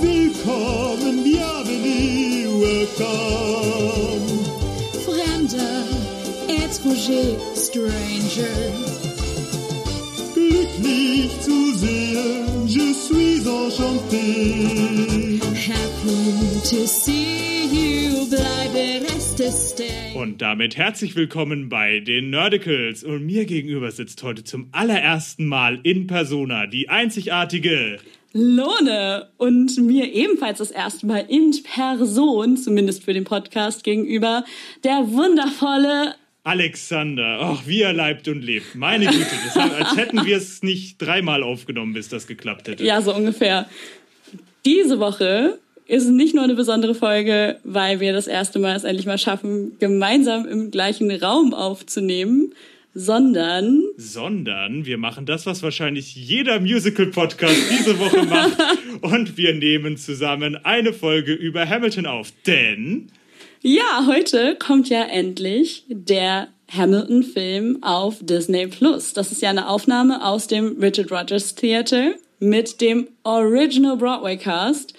Willkommen, bienvenue, welcome. Fremder, étranger, stranger. Glücklich zu sehen, je suis enchanté. Happy to see you, bleibe reste stay. Und damit herzlich willkommen bei den Nerdicals. Und mir gegenüber sitzt heute zum allerersten Mal in Persona die einzigartige. Lone und mir ebenfalls das erste Mal in Person, zumindest für den Podcast gegenüber, der wundervolle Alexander, ach, wie er leibt und lebt. Meine Güte, das, als hätten wir es nicht dreimal aufgenommen, bis das geklappt hätte. Ja, so ungefähr. Diese Woche ist nicht nur eine besondere Folge, weil wir das erste Mal es endlich mal schaffen, gemeinsam im gleichen Raum aufzunehmen, sondern Sondern wir machen das, was wahrscheinlich jeder Musical-Podcast diese Woche macht. und wir nehmen zusammen eine Folge über Hamilton auf. Denn ja, heute kommt ja endlich der Hamilton-Film auf Disney Plus. Das ist ja eine Aufnahme aus dem Richard Rogers Theater mit dem Original Broadway Cast.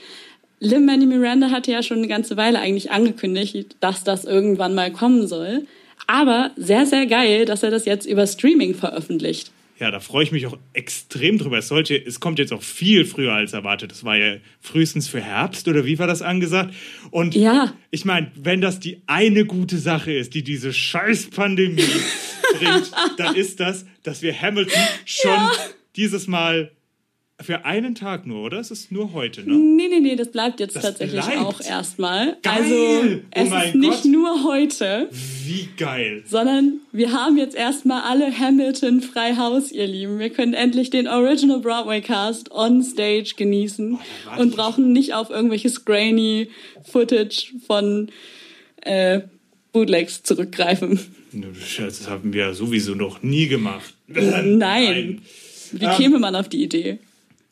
Lin Manuel Miranda hatte ja schon eine ganze Weile eigentlich angekündigt, dass das irgendwann mal kommen soll. Aber sehr, sehr geil, dass er das jetzt über Streaming veröffentlicht. Ja, da freue ich mich auch extrem drüber. Es, sollte, es kommt jetzt auch viel früher als erwartet. Das war ja frühestens für Herbst oder wie war das angesagt? Und Ja. ich meine, wenn das die eine gute Sache ist, die diese scheiß Pandemie bringt, dann ist das, dass wir Hamilton schon Ja. dieses Mal für einen Tag nur, oder? Es ist nur heute, ne? Nee, nee, nee, das bleibt jetzt Das tatsächlich bleibt? auch erstmal. Geil! Also Oh es mein ist nicht Gott. nur heute, Wie geil. sondern wir haben jetzt erstmal alle Hamilton frei Haus, ihr Lieben. Wir können endlich den Original Broadway Cast on stage genießen warte und brauchen nicht auf irgendwelches grainy Footage von äh, Bootlegs zurückgreifen. Das haben wir sowieso noch nie gemacht. Nein. Wie Ähm, käme man auf die Idee?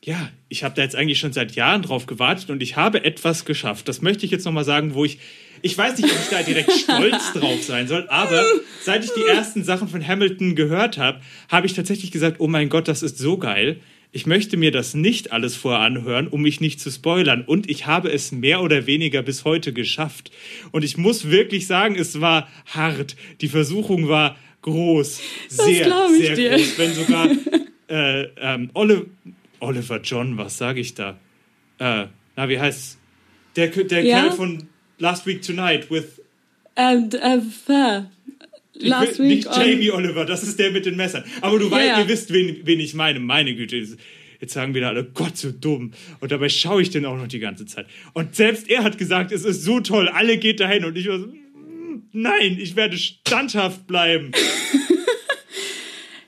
Ja, ich habe da jetzt eigentlich schon seit Jahren drauf gewartet und ich habe etwas geschafft. Das möchte ich jetzt nochmal sagen, wo ich. Ich weiß nicht, ob ich da direkt stolz drauf sein soll, aber seit ich die ersten Sachen von Hamilton gehört habe, habe ich tatsächlich gesagt, oh mein Gott, das ist so geil. Ich möchte mir das nicht alles vorher anhören, um mich nicht zu spoilern. Und ich habe es mehr oder weniger bis heute geschafft. Und ich muss wirklich sagen, es war hart. Die Versuchung war groß. Sehr, sehr dir. groß. Wenn sogar äh, ähm, Oliver, Oliver John, was sage ich da? Äh, na, wie heißt's? Der, der Ja? Kerl von Last Week Tonight with. Ähm, äh, fair. Last will, week nicht on- Jamie Oliver, das ist der mit den Messern. Aber du weißt, ja. ihr wisst, wen, wen ich meine. Meine Güte. Jetzt sagen wieder alle, Gott, so dumm. Und dabei schaue ich den auch noch die ganze Zeit. Und selbst er hat gesagt, es ist so toll, alle geht dahin. Und ich war so, "Mm, nein, ich werde standhaft bleiben.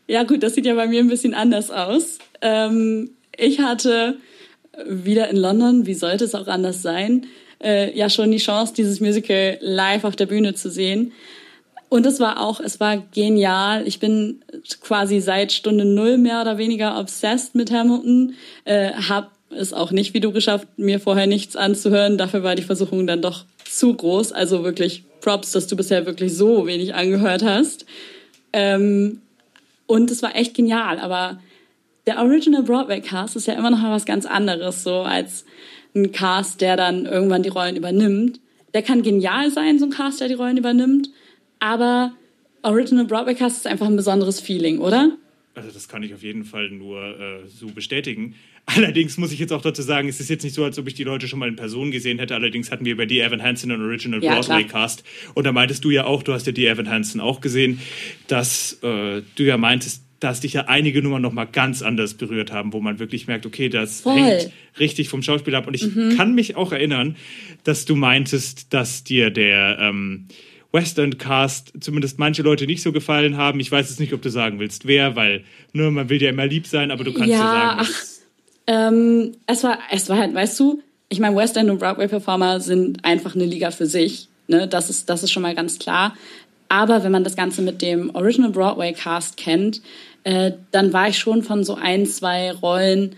Ja gut, das sieht ja bei mir ein bisschen anders aus. Ähm, ich hatte wieder in London, wie sollte es auch anders sein, äh, ja schon die Chance, dieses Musical live auf der Bühne zu sehen. Und es war auch, es war genial. Ich bin quasi seit Stunde null mehr oder weniger obsessed mit Hamilton. Äh, hab es auch nicht wie du geschafft, mir vorher nichts anzuhören. Dafür war die Versuchung dann doch zu groß. Also wirklich Props, dass du bisher wirklich so wenig angehört hast. Ähm, und es war echt genial, aber der Original Broadway Cast ist ja immer noch mal was ganz anderes, so als ein Cast, der dann irgendwann die Rollen übernimmt. Der kann genial sein, so ein Cast, der die Rollen übernimmt, aber Original Broadway Cast ist einfach ein besonderes Feeling, oder? Also das kann ich auf jeden Fall nur äh, so bestätigen. Allerdings muss ich jetzt auch dazu sagen, es ist jetzt nicht so, als ob ich die Leute schon mal in Person gesehen hätte. Allerdings hatten wir bei die Evan Hansen einen Original Ja, Broadway klar. Cast. Und da meintest du ja auch, du hast ja die Evan Hansen auch gesehen, dass äh, du ja meintest, dass dich ja einige Nummern nochmal ganz anders berührt haben, wo man wirklich merkt, okay, das Voll. hängt richtig vom Schauspiel ab. Und ich kann mich auch erinnern, dass du meintest, dass dir der ähm, Western Cast zumindest manche Leute nicht so gefallen haben. Ich weiß jetzt nicht, ob du sagen willst, wer, weil ne, man will ja immer lieb sein, aber du kannst ja, Ja, sagen. ach, Ähm, es war, es war halt, weißt du, ich meine, West End und Broadway Performer sind einfach eine Liga für sich. Ne? Das ist, das ist schon mal ganz klar. Aber wenn man das Ganze mit dem Original Broadway Cast kennt, äh, dann war ich schon von so ein, zwei Rollen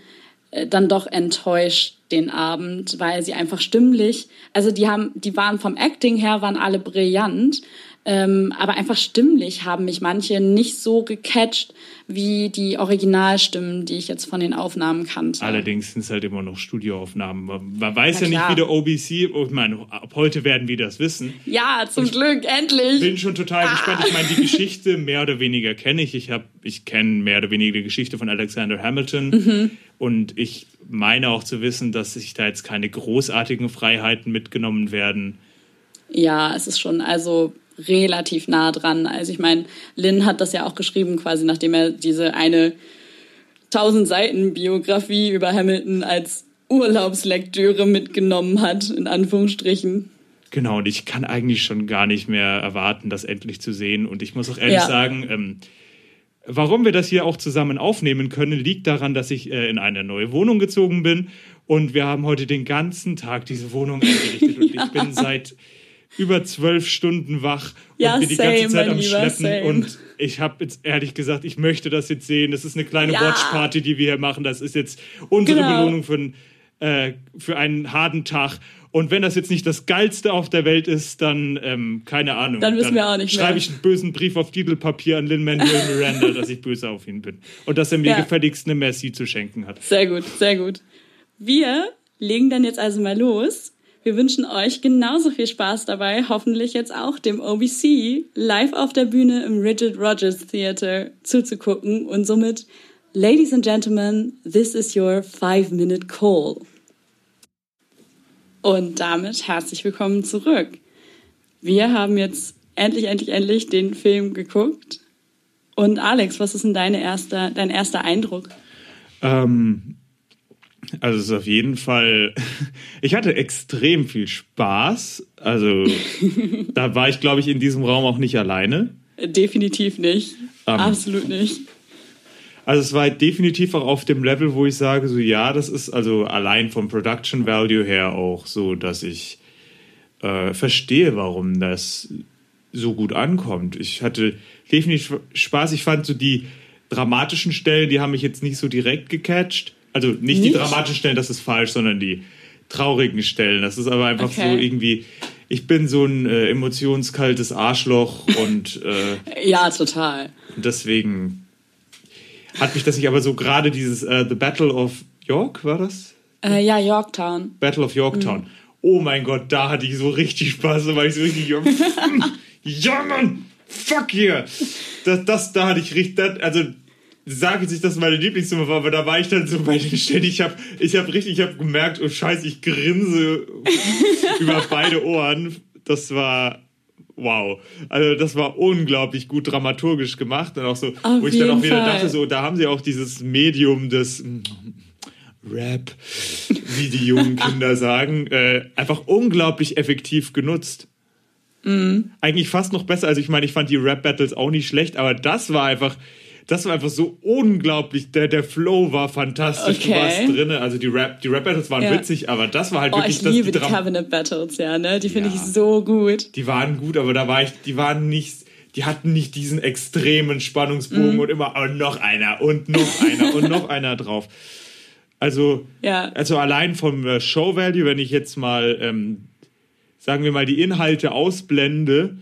äh, dann doch enttäuscht den Abend, weil sie einfach stimmlich, also die haben, die waren vom Acting her, waren alle brillant, Ähm, aber einfach stimmlich haben mich manche nicht so gecatcht wie die Originalstimmen, die ich jetzt von den Aufnahmen kannte. Allerdings sind es halt immer noch Studioaufnahmen. Man, weiß Na ja klar. nicht, wie der OBC, ich meine, ab heute werden wir das wissen. Ja, zum Glück, endlich. bin schon total gespannt. Ich meine, die Geschichte mehr oder weniger kenne ich. Ich, ich kenne mehr oder weniger die Geschichte von Alexander Hamilton. Und ich meine auch zu wissen, dass sich da jetzt keine großartigen Freiheiten mitgenommen werden. Ja, es ist schon also relativ nah dran. Also ich meine, Lynn hat das ja auch geschrieben, quasi nachdem er diese eine 1000 Seiten Biografie über Hamilton als Urlaubslektüre mitgenommen hat, in Anführungsstrichen. Genau, und ich kann eigentlich schon gar nicht mehr erwarten, das endlich zu sehen. Und ich muss auch ehrlich Ja. sagen, ähm, warum wir das hier auch zusammen aufnehmen können, liegt daran, dass ich äh, in eine neue Wohnung gezogen bin. Und wir haben heute den ganzen Tag diese Wohnung eingerichtet. Und ich bin seit über zwölf Stunden wach und Ja, bin die same, ganze Zeit am Lieber, Schleppen. same. Und ich habe jetzt ehrlich gesagt, ich möchte das jetzt sehen. Das ist eine kleine Ja. Watchparty, die wir hier machen. Das ist jetzt unsere Genau. Belohnung für, ein, äh, für einen harten Tag. Und wenn das jetzt nicht das Geilste auf der Welt ist, dann, ähm, keine Ahnung. Dann wissen wir auch nicht. Schreibe ich einen bösen Brief auf Titelpapier an Lin-Manuel Miranda, dass ich böse auf ihn bin. Und dass er mir Ja. gefälligst eine Merci zu schenken hat. Sehr gut, sehr gut. Wir legen dann jetzt also mal los. Wir wünschen euch genauso viel Spaß dabei, hoffentlich jetzt auch dem OBC live auf der Bühne im Rigid Rogers Theater zuzugucken und somit, Ladies and Gentlemen, this is your five-minute call. Und damit herzlich willkommen zurück. Wir haben jetzt endlich, endlich, endlich den Film geguckt. Und Alex, was ist denn deine erster, dein erster Eindruck? Ähm, also es ist auf jeden Fall, ich hatte extrem viel Spaß. Also da war ich, glaube ich, in diesem Raum auch nicht alleine. Definitiv nicht. Ähm. Absolut nicht. Also es war definitiv auch auf dem Level, wo ich sage, so ja, das ist also allein vom Production Value her auch so, dass ich äh, verstehe, warum das so gut ankommt. Ich hatte definitiv Spaß. Ich fand so die dramatischen Stellen, die haben mich jetzt nicht so direkt gecatcht. Also nicht, die Nicht? dramatischen Stellen, das ist falsch, sondern die traurigen Stellen. Das ist aber einfach Okay. so irgendwie. Ich bin so ein äh, emotionskaltes Arschloch und äh, Ja, total. und deswegen hat mich das nicht, aber so gerade dieses äh, The Battle of York, war das? Äh, ja, Yorktown. Battle of Yorktown. Mhm. Oh mein Gott, da hatte ich so richtig Spaß, da war ich so richtig, ja Mann, fuck yeah. Das, das, da hatte ich richtig, das, also sage jetzt nicht, dass meine Lieblingsnummer war, aber da war ich dann so bei den Stellen, ich habe ich hab richtig, ich habe gemerkt, oh scheiße, ich grinse über beide Ohren. Das war wow. Also das war unglaublich gut dramaturgisch gemacht und auch so, Auf wo ich dann auch wieder Fall. dachte, so, da haben sie auch dieses Medium des mm, Rap, wie die jungen Kinder sagen, äh, einfach unglaublich effektiv genutzt. Mhm. Eigentlich fast noch besser. Also ich meine, ich fand die Rap-Battles auch nicht schlecht, aber das war einfach, das war einfach so unglaublich. Der, der Flow war fantastisch, du Okay. warst drin. Also die Rap, die Rap-Battles waren Ja. witzig, aber das war halt Oh, wirklich ich das, liebe die Dram- Cabinet Battles, ja, ne? Die finde Ja. ich so gut. die waren gut, aber da war ich, die waren nicht, die hatten nicht diesen extremen Spannungsbogen Mhm. und immer oh, noch einer und noch einer und noch einer drauf. Also, Ja. also allein vom äh, Show Value, wenn ich jetzt mal, ähm, sagen wir mal, die Inhalte ausblende,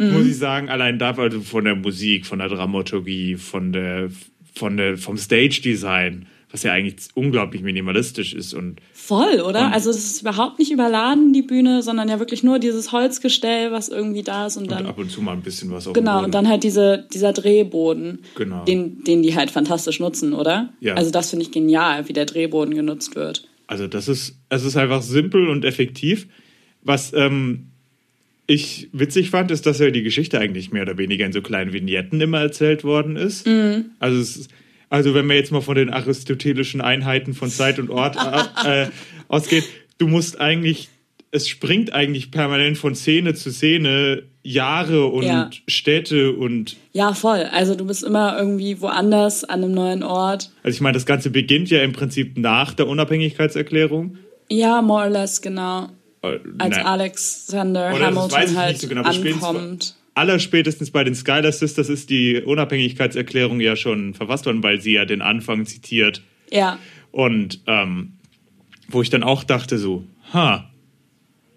Mhm. muss ich sagen, allein da also von der Musik, von der Dramaturgie, von der, von der, vom Stage Design, was ja eigentlich unglaublich minimalistisch ist und Voll, oder? Und- also es ist überhaupt nicht überladen, die Bühne, sondern ja wirklich nur dieses Holzgestell, was irgendwie da ist und und dann. ab und zu mal ein bisschen was auf Genau, und dann halt diese, dieser Drehboden, Genau. den, den die halt fantastisch nutzen, oder? Ja. Also das finde ich genial, wie der Drehboden genutzt wird. Also das ist, es ist einfach simpel und effektiv. Was ähm, ich witzig fand, ist, dass ja die Geschichte eigentlich mehr oder weniger in so kleinen Vignetten immer erzählt worden ist. Also, es also wenn man jetzt mal von den aristotelischen Einheiten von Zeit und Ort äh, äh, ausgeht, du musst eigentlich, es springt eigentlich permanent von Szene zu Szene Jahre und Ja. Städte und Ja, voll. Also du bist immer irgendwie woanders, an einem neuen Ort. also ich meine, das Ganze beginnt ja im Prinzip nach der Unabhängigkeitserklärung. Ja, more or less, genau. Äh, Als nein. Alexander Oder das weiß Hamilton ich halt nicht so genau, aber spätestens- ankommt. Allerspätestens bei den Skylar Sisters ist die Unabhängigkeitserklärung ja schon verfasst worden, weil sie ja den Anfang zitiert. Ja, Und ähm, wo ich dann auch dachte so, ha,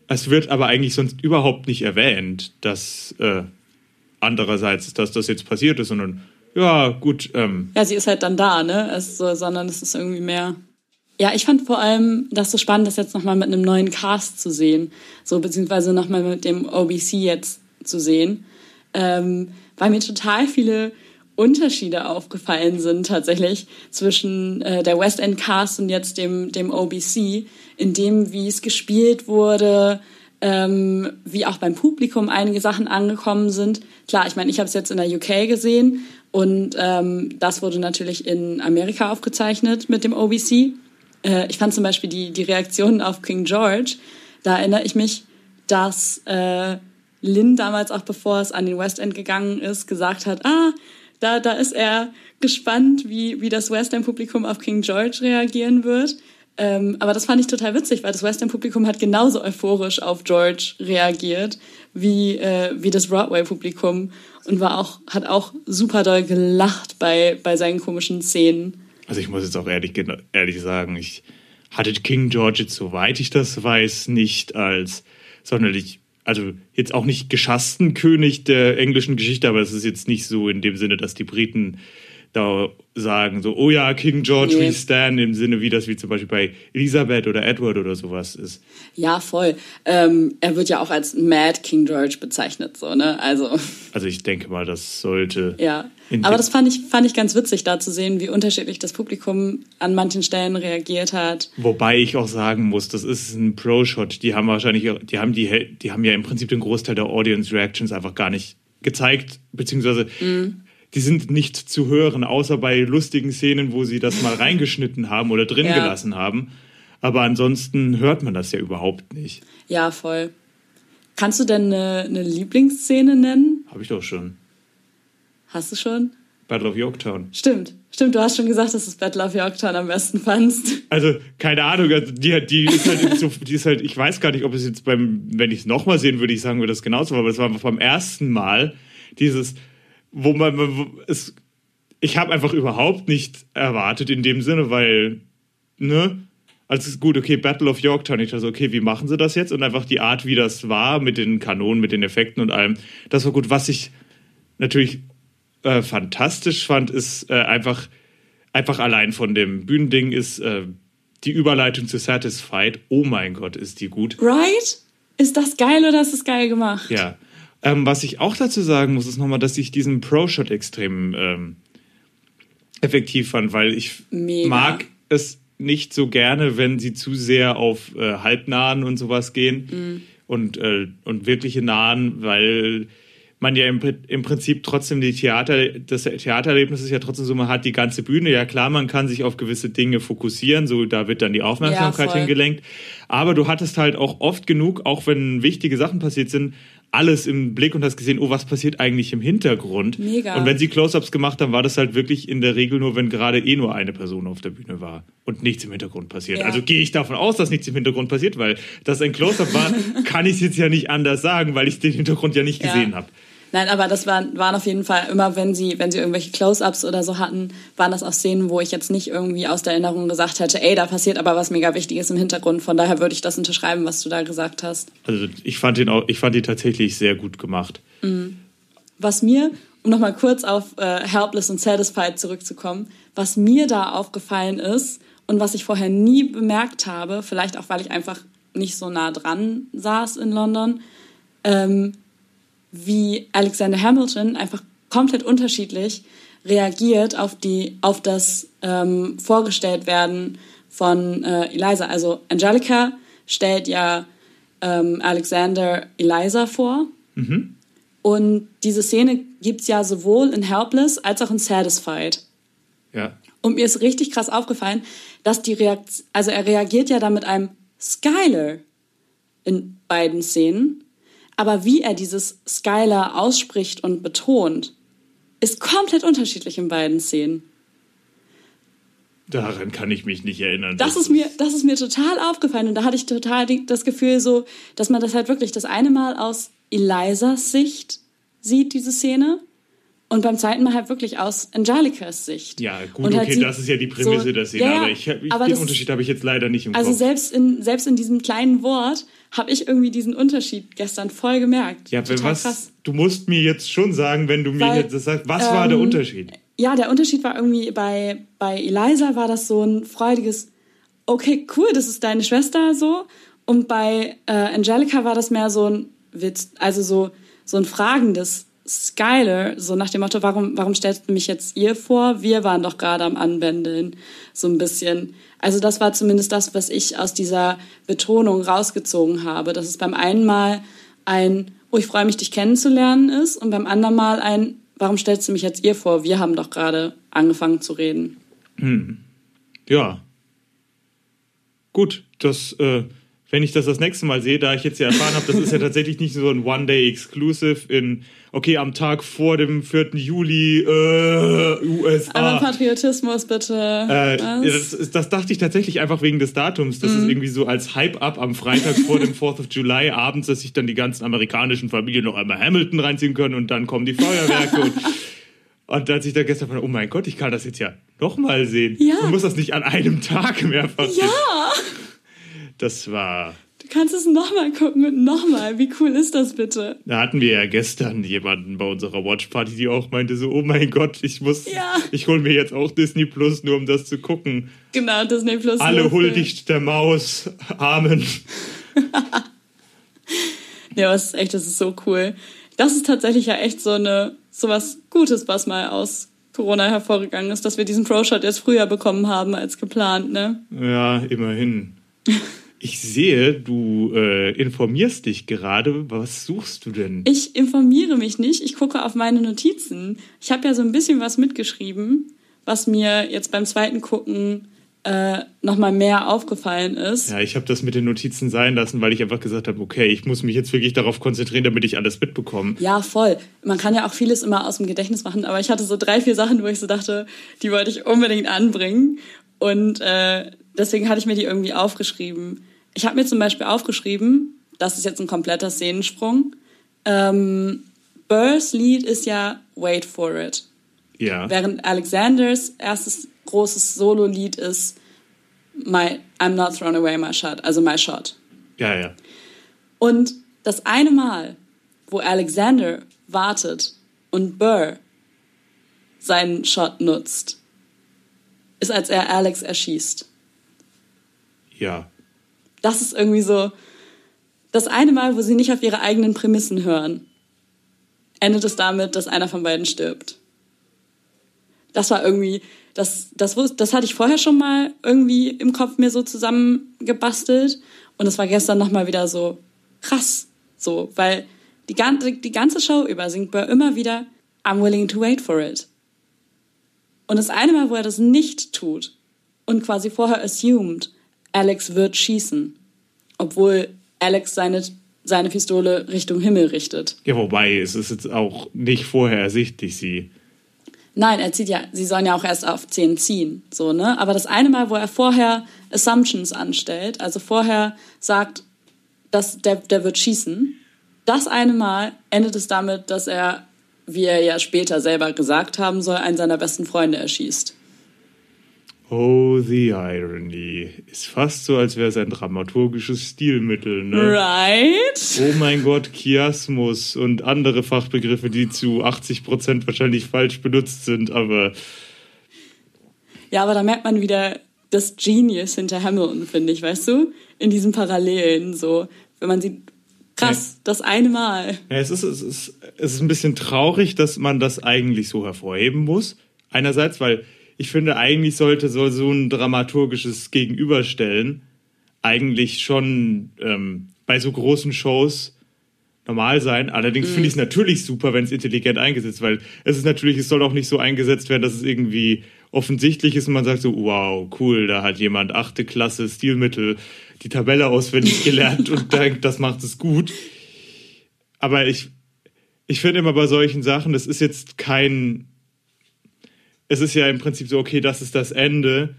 es wird aber eigentlich sonst überhaupt nicht erwähnt, dass äh, andererseits, dass das jetzt passiert ist, sondern ja, gut. Ähm, Ja, sie ist halt dann da, ne? Also, sondern es ist irgendwie mehr. Ja, ich fand vor allem das so spannend, das jetzt nochmal mit einem neuen Cast zu sehen. So, beziehungsweise nochmal mit dem OBC jetzt zu sehen. Ähm, weil mir total viele Unterschiede aufgefallen sind tatsächlich zwischen äh, der West End Cast und jetzt dem, dem OBC, in dem, wie es gespielt wurde, ähm, wie auch beim Publikum einige Sachen angekommen sind. Klar, ich meine, ich habe es jetzt in der UK gesehen und ähm, das wurde natürlich in Amerika aufgezeichnet mit dem OBC. Äh, ich fand zum Beispiel die, die Reaktionen auf King George, da erinnere ich mich, dass äh, Lynn damals auch bevor es an den West End gegangen ist, gesagt hat, ah, da, da ist er gespannt, wie, wie das West End Publikum auf King George reagieren wird. Ähm, aber das fand ich total witzig, weil das West End Publikum hat genauso euphorisch auf George reagiert wie, äh, wie das Broadway Publikum und war auch, hat auch super doll gelacht bei, bei seinen komischen Szenen. Also ich muss jetzt auch ehrlich, ehrlich sagen, ich hatte King George jetzt, soweit ich das weiß, nicht als sonderlich, also jetzt auch nicht geschassten König der englischen Geschichte, aber es ist jetzt nicht so in dem Sinne, dass die Briten da sagen, so, oh ja, King George, Nee. we stand, im Sinne wie das wie zum Beispiel bei Elisabeth oder Edward oder sowas ist. Ja, voll. Ähm, er wird ja auch als Mad King George bezeichnet, so, ne? Also, Also ich denke mal, das sollte. ja. Aber das fand ich, fand ich ganz witzig, da zu sehen, wie unterschiedlich das Publikum an manchen Stellen reagiert hat. Wobei ich auch sagen muss, das ist ein Pro-Shot. Die haben wahrscheinlich, die haben die, die haben ja im Prinzip den Großteil der Audience Reactions einfach gar nicht gezeigt, beziehungsweise die sind nicht zu hören, außer bei lustigen Szenen, wo sie das mal reingeschnitten haben oder drin Ja. gelassen haben. Aber ansonsten hört man das ja überhaupt nicht. Ja, voll. Kannst du denn eine, eine Lieblingsszene nennen? Habe ich doch schon. Hast du schon? Battle of Yorktown. Stimmt. Stimmt, du hast schon gesagt, dass du das Battle of Yorktown am besten fandst. Also, keine Ahnung, also die, die, ist halt so, die ist halt, ich weiß gar nicht, ob es jetzt beim, wenn ich es nochmal sehen würde, ich sagen würde das genauso, aber es war beim ersten Mal dieses, wo man, wo es, ich habe einfach überhaupt nicht erwartet in dem Sinne, weil, ne, also gut, okay, Battle of Yorktown, ich dachte so, okay, wie machen sie das jetzt? Und einfach die Art, wie das war, mit den Kanonen, mit den Effekten und allem, das war gut. Was ich natürlich äh, fantastisch fand, ist äh, einfach, einfach allein von dem Bühnending ist äh, die Überleitung zu Satisfied. Oh mein Gott, ist die gut. Right? Ist das geil oder ist das geil gemacht? Ja. Ähm, was ich auch dazu sagen muss, ist nochmal, dass ich diesen Pro-Shot extrem ähm, effektiv fand, weil ich Mega. mag es nicht so gerne, wenn sie zu sehr auf äh, halbnahen und sowas gehen Mhm. und, äh, und wirkliche nahen, weil man ja im, im Prinzip trotzdem die Theater, das Theatererlebnis ist ja trotzdem so, man hat die ganze Bühne, ja klar, man kann sich auf gewisse Dinge fokussieren, so da wird dann die Aufmerksamkeit Ja, hingelenkt, aber du hattest halt auch oft genug, auch wenn wichtige Sachen passiert sind, alles im Blick und hast gesehen, oh, was passiert eigentlich im Hintergrund? Mega. Und wenn sie Close-Ups gemacht haben, war das halt wirklich in der Regel nur, wenn gerade eh nur eine Person auf der Bühne war und nichts im Hintergrund passiert. Ja. Also gehe ich davon aus, dass nichts im Hintergrund passiert, weil das ein Close-Up war, kann ich es jetzt ja nicht anders sagen, weil ich den Hintergrund ja nicht Ja. gesehen habe. Nein, aber das waren, waren auf jeden Fall immer, wenn sie, wenn sie irgendwelche Close-ups oder so hatten, waren das auch Szenen, wo ich jetzt nicht irgendwie aus der Erinnerung gesagt hätte, ey, da passiert aber was mega Wichtiges im Hintergrund. Von daher würde ich das unterschreiben, was du da gesagt hast. Also ich fand den auch, ich fand ihn tatsächlich sehr gut gemacht. Was mir, um nochmal kurz auf äh, Helpless und Satisfied zurückzukommen, was mir da aufgefallen ist und was ich vorher nie bemerkt habe, vielleicht auch, weil ich einfach nicht so nah dran saß in London, ähm, wie Alexander Hamilton einfach komplett unterschiedlich reagiert auf die auf das ähm, vorgestellt werden von äh, Eliza. Also Angelica stellt ja ähm, Alexander Eliza vor. Und diese Szene gibt's ja sowohl in Helpless als auch in Satisfied. Ja. Und mir ist richtig krass aufgefallen, dass die Reaktion, also er reagiert ja da mit einem Skyler in beiden Szenen. Aber wie er dieses Skyler ausspricht und betont, ist komplett unterschiedlich in beiden Szenen. Daran kann ich mich nicht erinnern. Das ist mir, das ist mir total aufgefallen und da hatte ich total das Gefühl so, dass man das halt wirklich das eine Mal aus Elisas Sicht sieht, diese Szene, Und beim zweiten Mal halt wirklich aus Angelicas Sicht. Ja, gut, Und halt okay, sie- das ist ja die Prämisse so- der Szene, Ja, aber, ich, ich, aber den Unterschied habe ich jetzt leider nicht im Also Kopf. selbst in, selbst in diesem kleinen Wort habe ich irgendwie diesen Unterschied gestern voll gemerkt. ja, Total was, krass. du musst mir jetzt schon sagen, wenn du mir Weil, jetzt das sagst, was war der ähm, Unterschied? Ja, der Unterschied war irgendwie bei, bei Eliza war das so ein freudiges, okay, cool, das ist deine Schwester so. Und bei äh, Angelica war das mehr so ein Witz, also so, so ein fragendes Skyler, so nach dem Motto, warum, warum stellst du mich jetzt ihr vor? Wir waren doch gerade am Anbändeln, so ein bisschen. Also das war zumindest das, was ich aus dieser Betonung rausgezogen habe, dass es beim einen Mal ein, oh, ich freue mich, dich kennenzulernen ist und beim anderen Mal ein, warum stellst du mich jetzt ihr vor? Wir haben doch gerade angefangen zu reden. Ja. Gut, das, äh, wenn ich das das nächste Mal sehe, da ich jetzt ja erfahren habe, das ist ja tatsächlich nicht so ein One-Day-Exclusive in, okay, am Tag vor dem 4. Juli, äh, Aber USA. Patriotismus bitte. Äh, ja, das, das dachte ich tatsächlich einfach wegen des Datums. Das ist irgendwie so als Hype-Up am Freitag vor dem 4th of July abends, dass sich dann die ganzen amerikanischen Familien noch einmal Hamilton reinziehen können und dann kommen die Feuerwerke. und, und als ich da gestern fand, oh mein Gott, ich kann das jetzt ja nochmal sehen. Ja. Man muss das nicht an einem Tag mehrfach sehen. ja, Das war. du kannst es nochmal gucken und nochmal. Wie cool ist das bitte? Da hatten wir ja gestern jemanden bei unserer Watchparty, die auch meinte so, oh mein Gott, ich muss, Ja. ich hole mir jetzt auch Disney Plus, nur um das zu gucken. Genau, Disney Plus. Alle huldigt der Maus. Amen. Ja, das ist echt, das ist so cool. Das ist tatsächlich ja echt so eine, so was Gutes, was mal aus Corona hervorgegangen ist, dass wir diesen Pro-Shot jetzt früher bekommen haben als geplant, ne? Ja, immerhin. Ich sehe, du äh, informierst dich gerade. Was suchst du denn? Ich informiere mich nicht, ich gucke auf meine Notizen. Ich habe ja so ein bisschen was mitgeschrieben, was mir jetzt beim zweiten Gucken äh, nochmal mehr aufgefallen ist. Ja, ich habe das mit den Notizen sein lassen, weil ich einfach gesagt habe, okay, ich muss mich jetzt wirklich darauf konzentrieren, damit ich alles mitbekomme. Ja, voll. Man kann ja auch vieles immer aus dem Gedächtnis machen, aber ich hatte so drei, vier Sachen, wo ich so dachte, die wollte ich unbedingt anbringen. Und äh, deswegen hatte ich mir die irgendwie aufgeschrieben. Ich habe mir zum Beispiel aufgeschrieben, das ist jetzt ein kompletter Szenensprung. Ähm, Burrs Lied ist ja Wait for It. Ja. Während Alexanders erstes großes Solo-Lied ist My, I'm not thrown away my shot, also My Shot. Ja, ja. Und das eine Mal, wo Alexander wartet und Burr seinen Shot nutzt, ist, als er Alex erschießt. Ja. Das ist irgendwie so das eine Mal, wo sie nicht auf ihre eigenen Prämissen hören, endet es damit, dass einer von beiden stirbt. Das war irgendwie, das, das, das hatte ich vorher schon mal irgendwie im Kopf mir so zusammengebastelt. Und es war gestern nochmal wieder so krass. So, weil die ganze, die ganze Show über singt Burr immer wieder I'm willing to wait for it. Und das eine Mal, wo er das nicht tut und quasi vorher assumed, Alex wird schießen, obwohl Alex seine, seine Pistole Richtung Himmel richtet. Ja, wobei, es ist jetzt auch nicht vorher ersichtlich, sie. Nein, er zieht ja, sie sollen ja auch erst auf 10 ziehen, so, ne? Aber das eine Mal, wo er vorher Assumptions anstellt, also vorher sagt, dass der, der wird schießen, das eine Mal endet es damit, dass er, wie er ja später selber gesagt haben soll, einen seiner besten Freunde erschießt. Oh, the irony. Ist fast so, als wäre es ein dramaturgisches Stilmittel, ne? Right? Oh mein Gott, Chiasmus und andere Fachbegriffe, die zu 80% wahrscheinlich falsch benutzt sind, aber Ja, aber da merkt man wieder das Genius hinter Hamilton, finde ich, weißt du? In diesen Parallelen, so. Wenn man sieht, krass, das eine Mal. Ja, es, ist, es, ist, es ist ein bisschen traurig, dass man das eigentlich so hervorheben muss. Einerseits, weil ich finde, eigentlich sollte so, so ein dramaturgisches Gegenüberstellen eigentlich schon ähm, bei so großen Shows normal sein. Allerdings finde ich es natürlich super, wenn es intelligent eingesetzt weil es ist natürlich, es soll auch nicht so eingesetzt werden, dass es irgendwie offensichtlich ist und man sagt so, wow, cool, da hat jemand achte Klasse Stilmittel die Tabelle auswendig gelernt und denkt, das macht es gut. Aber ich, ich finde immer bei solchen Sachen, das ist jetzt kein, es ist ja im Prinzip so, okay, das ist das Ende.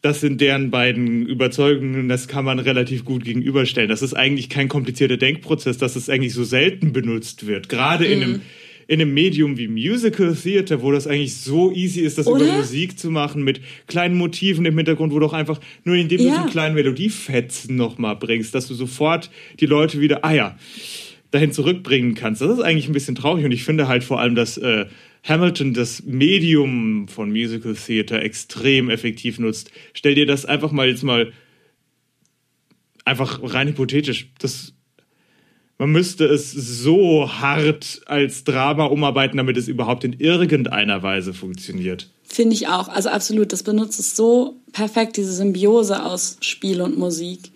Das sind deren beiden Überzeugungen, das kann man relativ gut gegenüberstellen. Das ist eigentlich kein komplizierter Denkprozess, dass es eigentlich so selten benutzt wird. Gerade in, einem, in einem Medium wie Musical Theater, wo das eigentlich so easy ist, das Oder? über Musik zu machen, mit kleinen Motiven im Hintergrund, wo du auch einfach nur indem du Ja. so einen kleinen Melodiefetzen nochmal bringst, dass du sofort die Leute wieder, ah ja, dahin zurückbringen kannst. Das ist eigentlich ein bisschen traurig und ich finde halt vor allem, dass äh, Hamilton das Medium von Musical Theater extrem effektiv nutzt. Stell dir das einfach mal jetzt mal einfach rein hypothetisch. Das, man müsste es so hart als Drama umarbeiten, damit es überhaupt in irgendeiner Weise funktioniert. Finde ich auch. Also absolut. Das benutzt es so perfekt, diese Symbiose aus Spiel und Musik.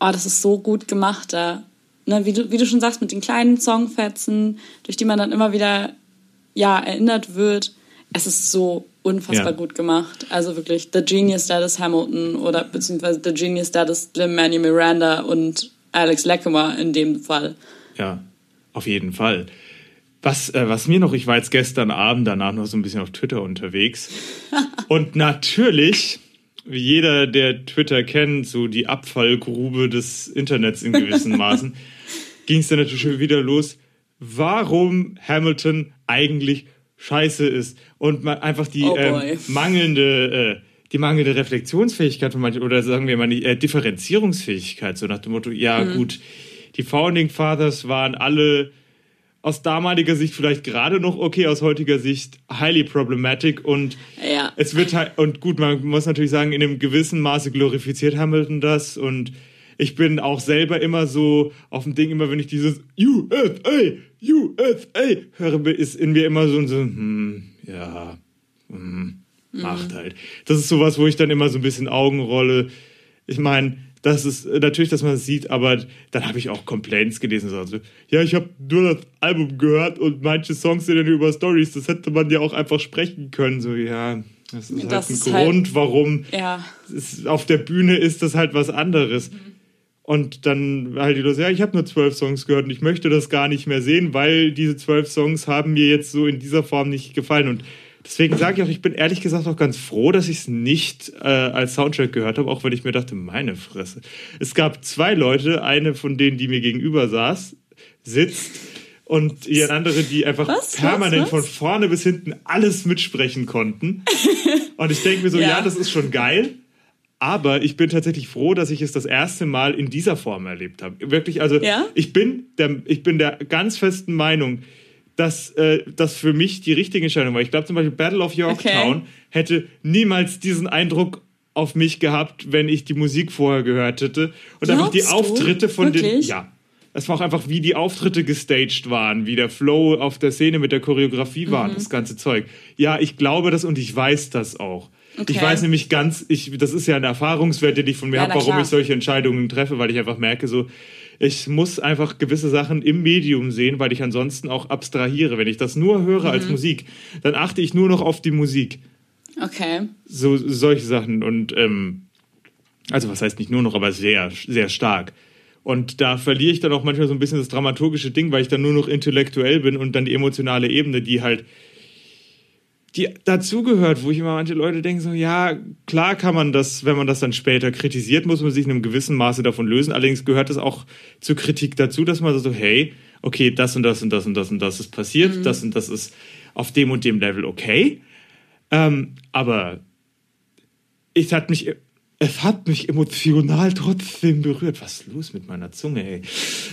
Oh, das ist so gut gemacht da. Ne, wie, du, wie du schon sagst, mit den kleinen Songfetzen, durch die man dann immer wieder ja, erinnert wird. Es ist so unfassbar Ja. gut gemacht. Also wirklich, The Genius Dad ist Hamilton oder beziehungsweise The Genius Dad ist Lin-Manuel Miranda und Alex Lackamer in dem Fall. Ja, auf jeden Fall. Was, äh, was mir noch, ich war jetzt gestern Abend danach noch so ein bisschen auf Twitter unterwegs. Und natürlich, wie jeder, der Twitter kennt, so die Abfallgrube des Internets in gewissen Maßen, ging es dann natürlich schon wieder los, warum Hamilton eigentlich scheiße ist. Und man einfach die Oh ähm, mangelnde, äh, die mangelnde Reflexionsfähigkeit von manchen, oder sagen wir mal die äh, Differenzierungsfähigkeit, so nach dem Motto, ja Mhm. gut, die Founding Fathers waren alle aus damaliger Sicht vielleicht gerade noch okay, aus heutiger Sicht highly problematic und Ja. es wird halt, und gut, man muss natürlich sagen, in einem gewissen Maße glorifiziert Hamilton das und ich bin auch selber immer so auf dem Ding, immer wenn ich dieses USA, USA höre, ist in mir immer so ein so, hm, ja, hm, macht halt. Das ist sowas, wo ich dann immer so ein bisschen Augen rolle. Ich meine, das ist äh, natürlich, dass man es sieht, aber dann habe ich auch Complaints gelesen. So, also, ja, ich habe nur das Album gehört und manche Songs sind dann über Stories. Das hätte man ja auch einfach sprechen können. So, ja, das ist Das halt ein ist halt- Grund, warum Ja. es, auf der Bühne ist das halt was anderes. Und dann halt die Leute, ja, ich habe nur zwölf Songs gehört und ich möchte das gar nicht mehr sehen, weil diese zwölf Songs haben mir jetzt so in dieser Form nicht gefallen. Und deswegen sage ich auch, ich bin ehrlich gesagt auch ganz froh, dass ich es nicht äh, als Soundtrack gehört habe, auch wenn ich mir dachte, meine Fresse. Es gab zwei Leute, eine von denen, die mir gegenüber saß, sitzt und die andere, die einfach Was? Was? permanent Was? von vorne bis hinten alles mitsprechen konnten. Und ich denke mir so, Ja. ja, das ist schon geil. Aber ich bin tatsächlich froh, dass ich es das erste Mal in dieser Form erlebt habe. Wirklich, also Ja? ich, bin der, ich bin der ganz festen Meinung, dass äh, das für mich die richtige Entscheidung war. Ich glaube zum Beispiel Battle of Yorktown Okay. hätte niemals diesen Eindruck auf mich gehabt, wenn ich die Musik vorher gehört hätte. Und einfach die? Auftritte von den... Ja. Es war auch einfach, wie die Auftritte gestaged waren, wie der Flow auf der Szene mit der Choreografie war, Mhm. das ganze Zeug. Ja, ich glaube das und ich weiß das auch. Ich Okay. weiß nämlich ganz, ich, das ist ja ein Erfahrungswert, den ich von mir Ja, habe, warum klar. ich solche Entscheidungen treffe, weil ich einfach merke, so, ich muss einfach gewisse Sachen im Medium sehen, weil ich ansonsten auch abstrahiere. Wenn ich das nur höre Mhm. als Musik, dann achte ich nur noch auf die Musik. Okay. So, solche Sachen. Und ähm, also was heißt nicht nur noch, aber sehr, sehr stark. Und da verliere ich dann auch manchmal so ein bisschen das dramaturgische Ding, weil ich dann nur noch intellektuell bin und dann die emotionale Ebene, die halt die dazugehört, wo ich immer manche Leute denken so, ja, klar kann man das, wenn man das dann später kritisiert, muss man sich in einem gewissen Maße davon lösen. Allerdings gehört es auch zur Kritik dazu, dass man so, hey, okay, das und das und das und das und das ist passiert, das und das ist auf dem und dem Level okay. Ähm, aber es hat mich, es hat mich emotional trotzdem berührt. Was ist los mit meiner Zunge, ey?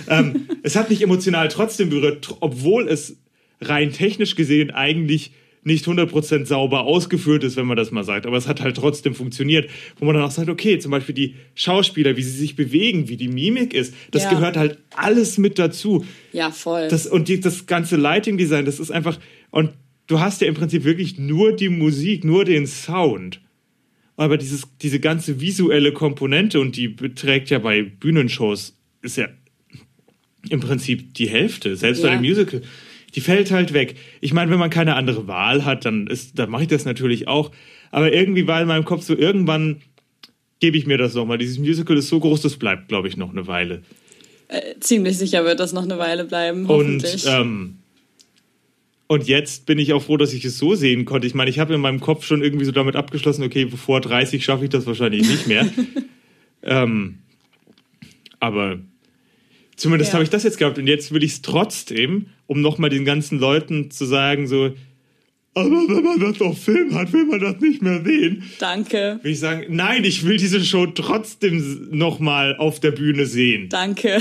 ähm, es hat mich emotional trotzdem berührt, obwohl es rein technisch gesehen eigentlich nicht 100% sauber ausgeführt ist, wenn man das mal sagt. Aber es hat halt trotzdem funktioniert, wo man dann auch sagt, okay, zum Beispiel die Schauspieler, wie sie sich bewegen, wie die Mimik ist, das Ja. gehört halt alles mit dazu. Ja, voll. Das, und die, das ganze Lighting Design, das ist einfach. Und du hast ja im Prinzip wirklich nur die Musik, nur den Sound. Aber dieses, diese ganze visuelle Komponente, und die beträgt ja bei Bühnenshows, ist ja im Prinzip die Hälfte, selbst bei Ja. dem Musical. Die fällt halt weg. Ich meine, wenn man keine andere Wahl hat, dann, ist, dann mache ich das natürlich auch. Aber irgendwie war in meinem Kopf so, irgendwann gebe ich mir das nochmal. Dieses Musical ist so groß, das bleibt, glaube ich, noch eine Weile. äh, ziemlich sicher wird das noch eine Weile bleiben, Und, hoffentlich. ähm, und jetzt bin ich auch froh, dass ich es so sehen konnte. Ich meine, ich habe in meinem Kopf schon irgendwie so damit abgeschlossen, okay, vor 30 schaffe ich das wahrscheinlich nicht mehr. ähm, aber Zumindest Ja. habe ich das jetzt gehabt. Und jetzt will ich es trotzdem, um nochmal den ganzen Leuten zu sagen, so, aber wenn man das auf Film hat, will man das nicht mehr sehen. Danke. Will ich sagen, nein, ich will diese Show trotzdem nochmal auf der Bühne sehen. Danke.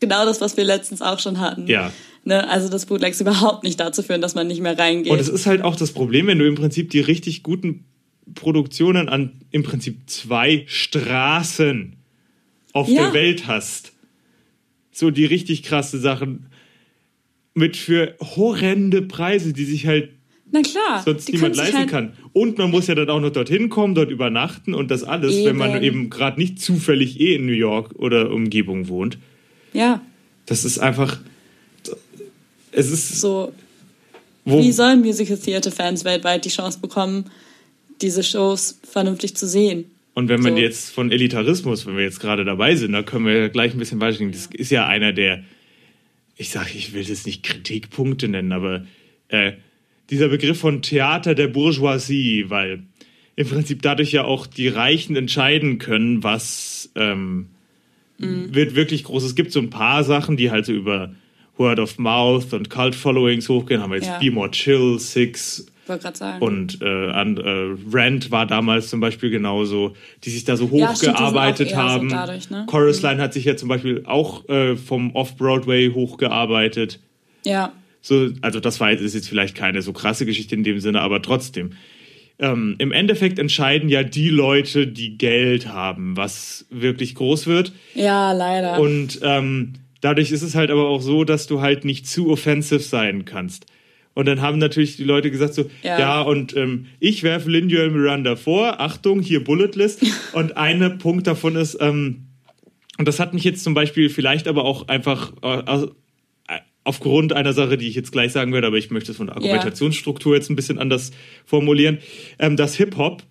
Genau das, was wir letztens auch schon hatten. Ja. Ne? Also, dass Bootlegs überhaupt nicht dazu führen, dass man nicht mehr reingeht. Und es ist halt auch das Problem, wenn du im Prinzip die richtig guten Produktionen an im Prinzip zwei Straßen auf Ja. der Welt hast. So die richtig krasse Sachen mit für horrende Preise, die sich halt Na klar. sonst niemand leisten halt, kann. Und man muss ja dann auch noch dorthin kommen, dort übernachten und das alles, wenn man Eben. eben gerade nicht zufällig eh in New York oder Umgebung wohnt. Ja, Das ist einfach. Es ist so. Wie sollen Musical Theater Fans weltweit die Chance bekommen, diese Shows vernünftig zu sehen? Und wenn man So. jetzt von Elitarismus, wenn wir jetzt gerade dabei sind, da können wir gleich ein bisschen weitergehen. Das ist ja einer der, ich sage, ich will das nicht Kritikpunkte nennen, aber äh, dieser Begriff von Theater der Bourgeoisie, weil im Prinzip dadurch ja auch die Reichen entscheiden können, was ähm, Mhm. wird wirklich groß. Es gibt so ein paar Sachen, die halt so über Word of Mouth und Cult Followings hochgehen. Haben wir jetzt Ja. Be More Chill, Six, wollte gerade sagen. und äh, an, äh, Rent war damals zum Beispiel genauso, die sich da so Ja, hochgearbeitet auch eher so haben. dadurch, ne? Chorus Line hat sich ja zum Beispiel auch äh, vom Off-Broadway hochgearbeitet. ja, So, also das war jetzt, ist jetzt vielleicht keine so krasse Geschichte in dem Sinne, aber trotzdem. Ähm, Im Endeffekt entscheiden ja die Leute, die Geld haben, was wirklich groß wird. ja, leider. Und ähm, dadurch ist es halt aber auch so, dass du halt nicht zu offensive sein kannst. Und dann haben natürlich die Leute gesagt so, ja, Ja. und ähm, ich werfe Lin-Manuel Miranda vor, Achtung, hier Bullet List. und ein Punkt davon ist, ähm, und das hat mich jetzt zum Beispiel vielleicht aber auch einfach äh, äh, aufgrund einer Sache, die ich jetzt gleich sagen werde, aber ich möchte es von der Argumentationsstruktur jetzt ein bisschen anders formulieren, ähm, dass Hip-Hop,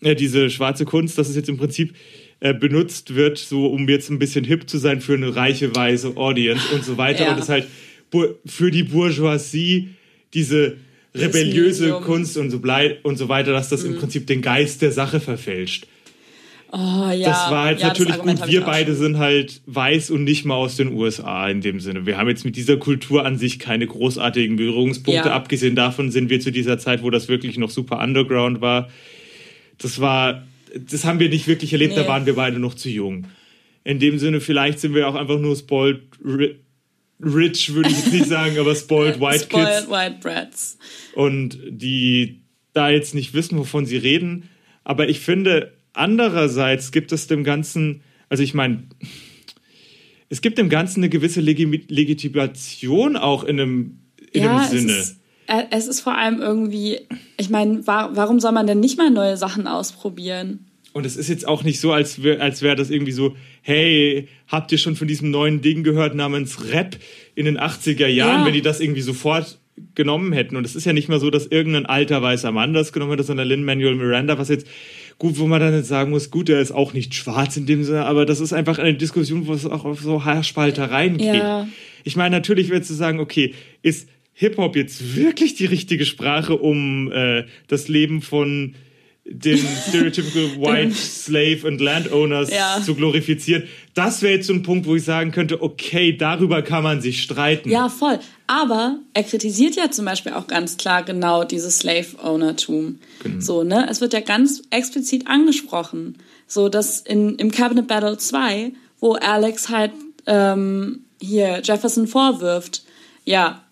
äh, diese schwarze Kunst, dass es jetzt im Prinzip äh, benutzt wird, so um jetzt ein bisschen hip zu sein für eine reiche, weise Audience und so weiter. Ja. Und es halt für die Bourgeoisie diese rebelliöse. Kunst und so, und so weiter, dass das im Prinzip den Geist der Sache verfälscht. oh, ja, Das war halt ja, natürlich gut. Wir beide sind halt weiß und nicht mal aus den USA in dem Sinne. Wir haben jetzt mit dieser Kultur an sich keine großartigen Berührungspunkte. Ja. Abgesehen davon sind wir zu dieser Zeit, wo das wirklich noch super underground war. Das war, das haben wir nicht wirklich erlebt. Da Nee. waren wir beide noch zu jung. In dem Sinne, vielleicht sind wir auch einfach nur spoiled rich, würde ich jetzt nicht sagen, aber spoiled white Spoiled kids White Brats. und die da jetzt nicht wissen, wovon sie reden. Aber ich finde, andererseits gibt es dem Ganzen, also ich meine, es gibt dem Ganzen eine gewisse Legi Legitimation auch in einem, in ja, einem es Sinne. ist, äh, es ist vor allem irgendwie, ich meine, wa warum soll man denn nicht mal neue Sachen ausprobieren? Und es ist jetzt auch nicht so, als wäre als wär das irgendwie so, hey, habt ihr schon von diesem neuen Ding gehört namens Rap in den 80er Jahren, Ja. wenn die das irgendwie sofort genommen hätten. Und es ist ja nicht mal so, dass irgendein alter weißer Mann das genommen hat, sondern Lin-Manuel Miranda, was jetzt gut, wo man dann jetzt sagen muss, gut, er ist auch nicht schwarz in dem Sinne, aber das ist einfach eine Diskussion, wo es auch auf so Haarspaltereien geht. Ja. Ich meine, natürlich würdest du sagen, okay, ist Hip-Hop jetzt wirklich die richtige Sprache, um äh, das Leben von den stereotypical white slave and landowners Ja. zu glorifizieren. Das wäre jetzt so ein Punkt, wo ich sagen könnte, okay, darüber kann man sich streiten. Ja, voll. Aber er kritisiert ja zum Beispiel auch ganz klar genau dieses Slave-Ownertum. Genau. So, ne? Es wird ja ganz explizit angesprochen. So, dass in, im Cabinet Battle 2, wo Alex halt ähm, hier Jefferson vorwirft, ja,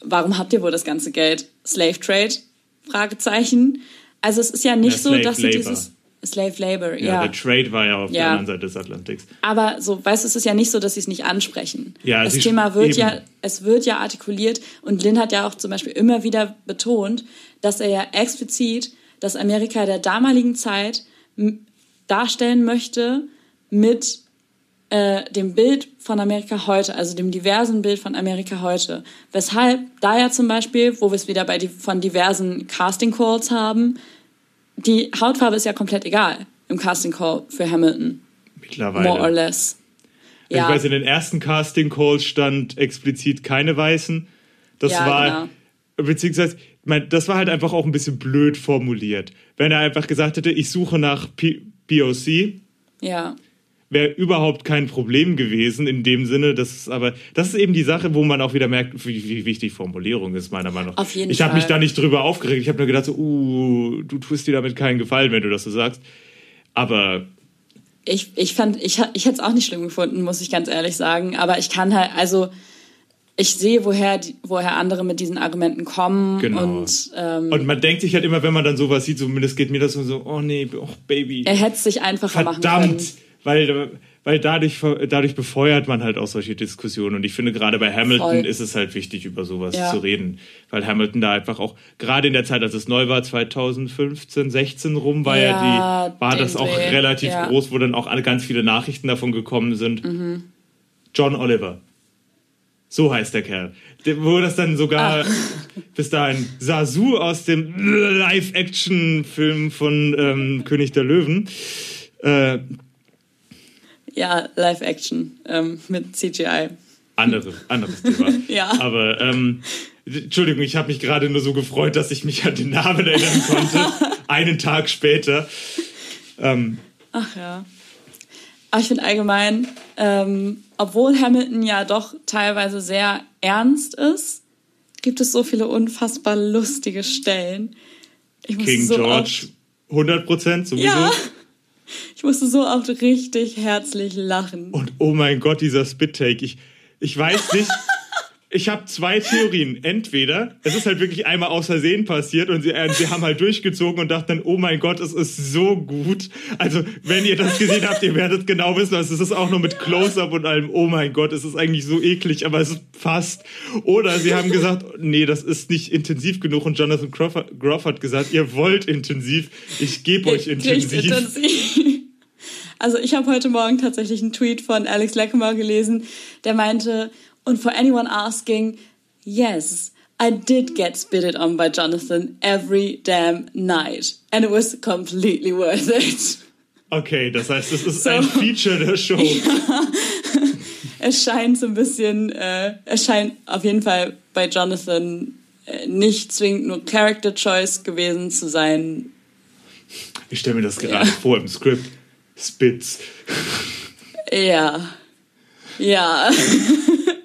warum habt ihr wohl das ganze Geld? Slave Trade? Fragezeichen. Also es ist ja nicht so, dass sie dieses Slave Labor, Ja, ja. der Trade war ja auf der Ja. anderen Seite des Atlantiks. Aber so, weißt du, es ist ja nicht so, dass sie es nicht ansprechen. Ja, das Thema wird eben. ja, es wird ja artikuliert und Lynn hat ja auch zum Beispiel immer wieder betont, dass er ja explizit das Amerika der damaligen Zeit darstellen möchte mit äh, dem Bild von Amerika heute, also dem diversen Bild von Amerika heute. Weshalb da ja zum Beispiel, wo wir es wieder bei die, von diversen Casting Calls haben, die Hautfarbe ist ja komplett egal im Casting Call für Hamilton. Mittlerweile. More or less. Ich weiß, in den ersten Casting Calls stand explizit keine Weißen. Das Ja, war, beziehungsweise, ich mein, das war halt einfach auch ein bisschen blöd formuliert. Wenn er einfach gesagt hätte, ich suche nach P POC, ja. Wäre überhaupt kein Problem gewesen in dem Sinne. Das ist aber, das ist eben die Sache, wo man auch wieder merkt, wie, wie wichtig Formulierung ist, meiner Meinung nach. Auf jeden ich habe mich da nicht drüber aufgeregt. Ich habe nur gedacht, so, uh, du tust dir damit keinen Gefallen, wenn du das so sagst. Aber Ich, ich fand, ich, ich hätte es auch nicht schlimm gefunden, muss ich ganz ehrlich sagen. Aber ich kann halt, also ich sehe, woher, die, woher andere mit diesen Argumenten kommen. Genau. Und ähm, Und man denkt sich halt immer, wenn man dann sowas sieht, zumindest geht mir das so, oh nee, oh Baby. er hätte es sich einfacher machen können. Verdammt! Weil, weil dadurch, dadurch befeuert man halt auch solche Diskussionen. Und ich finde, gerade bei Hamilton Voll. ist es halt wichtig, über sowas Ja. zu reden. Weil Hamilton da einfach auch, gerade in der Zeit, als es neu war, 2015, 16 rum, war ja, Ja, die, war das auch Dreh, relativ ja. groß, wo dann auch ganz viele Nachrichten davon gekommen sind. Mhm. John Oliver. So heißt der Kerl. Wo das dann sogar bis dahin Sasu aus dem Live-Action-Film von ähm, König der Löwen. Äh, Ja, Live-Action ähm, mit CGI. andere, anderes Thema. Ja. Aber ähm, Entschuldigung, ich habe mich gerade nur so gefreut, dass ich mich an den Namen erinnern konnte. einen Tag später. Ähm, Ach ja. Aber ich finde allgemein, ähm, obwohl Hamilton ja doch teilweise sehr ernst ist, gibt es so viele unfassbar lustige Stellen. Ich King so George, 100 Prozent sowieso. Ja. Ich musste so oft richtig herzlich lachen. Und oh mein Gott, dieser Spit-Take. Ich, ich weiß nicht. Ich habe zwei Theorien. Entweder es ist halt wirklich einmal aus Versehen passiert und sie, äh, sie haben halt durchgezogen und dachten oh mein Gott, es ist so gut. Also, wenn ihr das gesehen habt, ihr werdet genau wissen, es ist auch nur mit Close-Up und allem, oh mein Gott, es ist eigentlich so eklig, aber es ist fast. Oder sie haben gesagt, nee, das ist nicht intensiv genug und Jonathan Groff, hat gesagt, ihr wollt intensiv, ich gebe euch intensiv. intensiv. Also ich habe heute Morgen tatsächlich einen Tweet von Alex Leckemer gelesen, der meinte, und for anyone asking, yes, I did get spitted on by Jonathan every damn night. And it was completely worth it. Okay, das heißt, es ist So. ein Feature der Show. Es scheint so ein bisschen, äh, es scheint auf jeden Fall bei Jonathan äh, nicht zwingend nur Character Choice gewesen zu sein. Ich stelle mir das gerade vor im Skript. Spitz. Ja. Ja.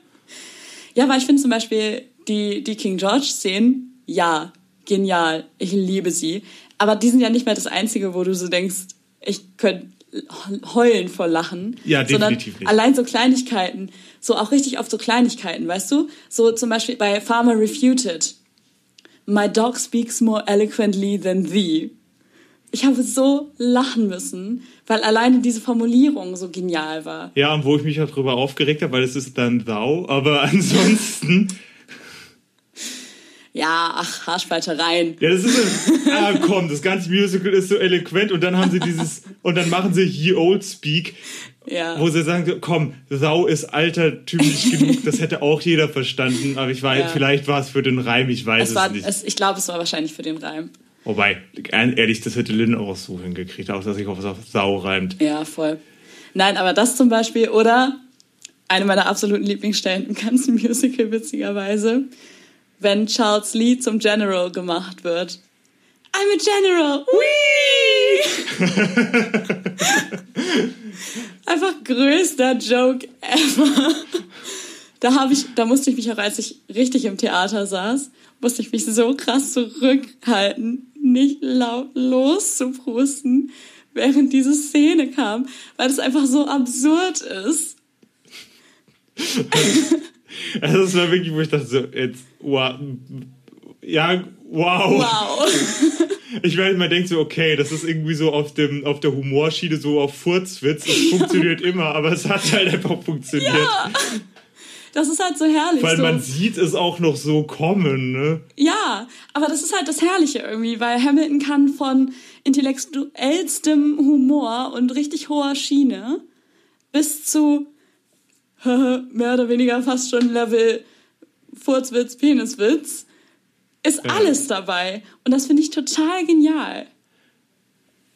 ja, weil ich finde zum Beispiel die, die King George-Szenen, ja, genial. Ich liebe sie. Aber die sind ja nicht mehr das Einzige, wo du so denkst, ich könnte heulen vor Lachen. Ja, definitiv nicht. Allein so Kleinigkeiten. So auch richtig auf so Kleinigkeiten, weißt du? So zum Beispiel bei Farmer Refuted. My dog speaks more eloquently than thee. Ich habe so lachen müssen, weil alleine diese Formulierung so genial war. Ja, und wo ich mich auch drüber aufgeregt habe, weil es ist dann Thou, aber ansonsten. Ja, ach, Haarspaltereien. Ja, das ist so, ah komm, das ganze Musical ist so eloquent und dann haben sie dieses, und dann machen sie Ye Old Speak, Ja. wo sie sagen, komm, Thou ist altertümlich genug, das hätte auch jeder verstanden, aber ich weiß, Ja. vielleicht war es für den Reim, ich weiß Es es, war, nicht. es, ich glaube, es war wahrscheinlich für den Reim. Wobei, ehrlich, das hätte Lynn auch so hingekriegt, auch dass sich auf Sau reimt. Ja, voll. Nein, aber das zum Beispiel, oder eine meiner absoluten Lieblingsstellen im ganzen Musical, witzigerweise, wenn Charles Lee zum General gemacht wird. I'm a General! Whee! Einfach größter Joke ever. Da, hab ich, da musste ich mich auch, als ich richtig im Theater saß, musste ich mich so krass zurückhalten, nicht laut loszuprusten, während diese Szene kam, weil es einfach so absurd ist. Also das war wirklich, wo ich dachte, so, jetzt, wow, ja, wow. Wow. Ich meine, man denkt so, okay, das ist irgendwie so auf, dem, auf der Humorschiene, so auf Furzwitz, das funktioniert immer, aber es hat halt einfach funktioniert. Das ist halt so herrlich. Weil so. man sieht es auch noch so kommen, ne? Ja, aber das ist halt das Herrliche irgendwie, weil Hamilton kann von intellektuellstem Humor und richtig hoher Schiene bis zu mehr oder weniger fast schon Level Furzwitz, Peniswitz, ist alles dabei. Und das finde ich total genial.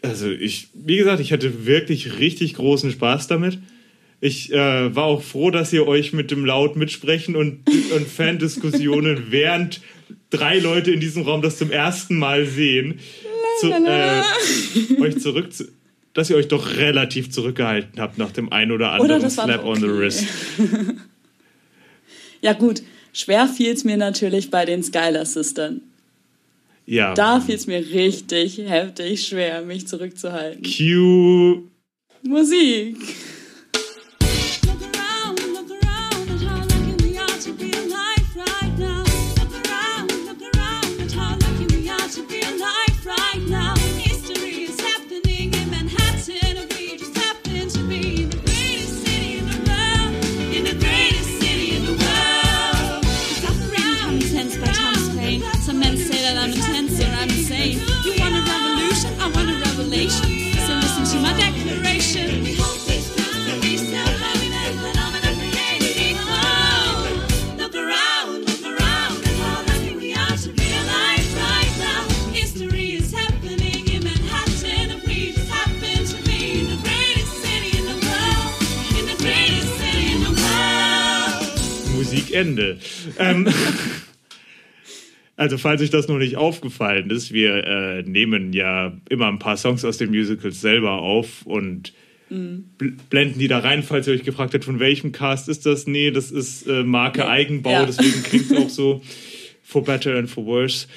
Also ich, wie gesagt, ich hatte wirklich richtig großen Spaß damit. Ich äh, war auch froh, dass ihr euch mit dem Laut mitsprechen und, und Fandiskussionen während drei Leute in diesem Raum das zum ersten Mal sehen, zu, äh, euch zurück zu, dass ihr euch doch relativ zurückgehalten habt nach dem ein oder anderen Oder Slap doch on the okay. wrist. Ja gut, schwer fiel es mir natürlich bei den Skylar Sistern. Ja. Da fiel es mir richtig heftig schwer, mich zurückzuhalten. Q. Musik. Ähm, also, falls euch das noch nicht aufgefallen ist, wir äh, nehmen ja immer ein paar Songs aus den Musicals selber auf und bl blenden die da rein, falls ihr euch gefragt habt, von welchem Cast ist das? Nee, das ist äh, Marke Nee. Eigenbau, Ja. deswegen klingt es auch so for better and for worse.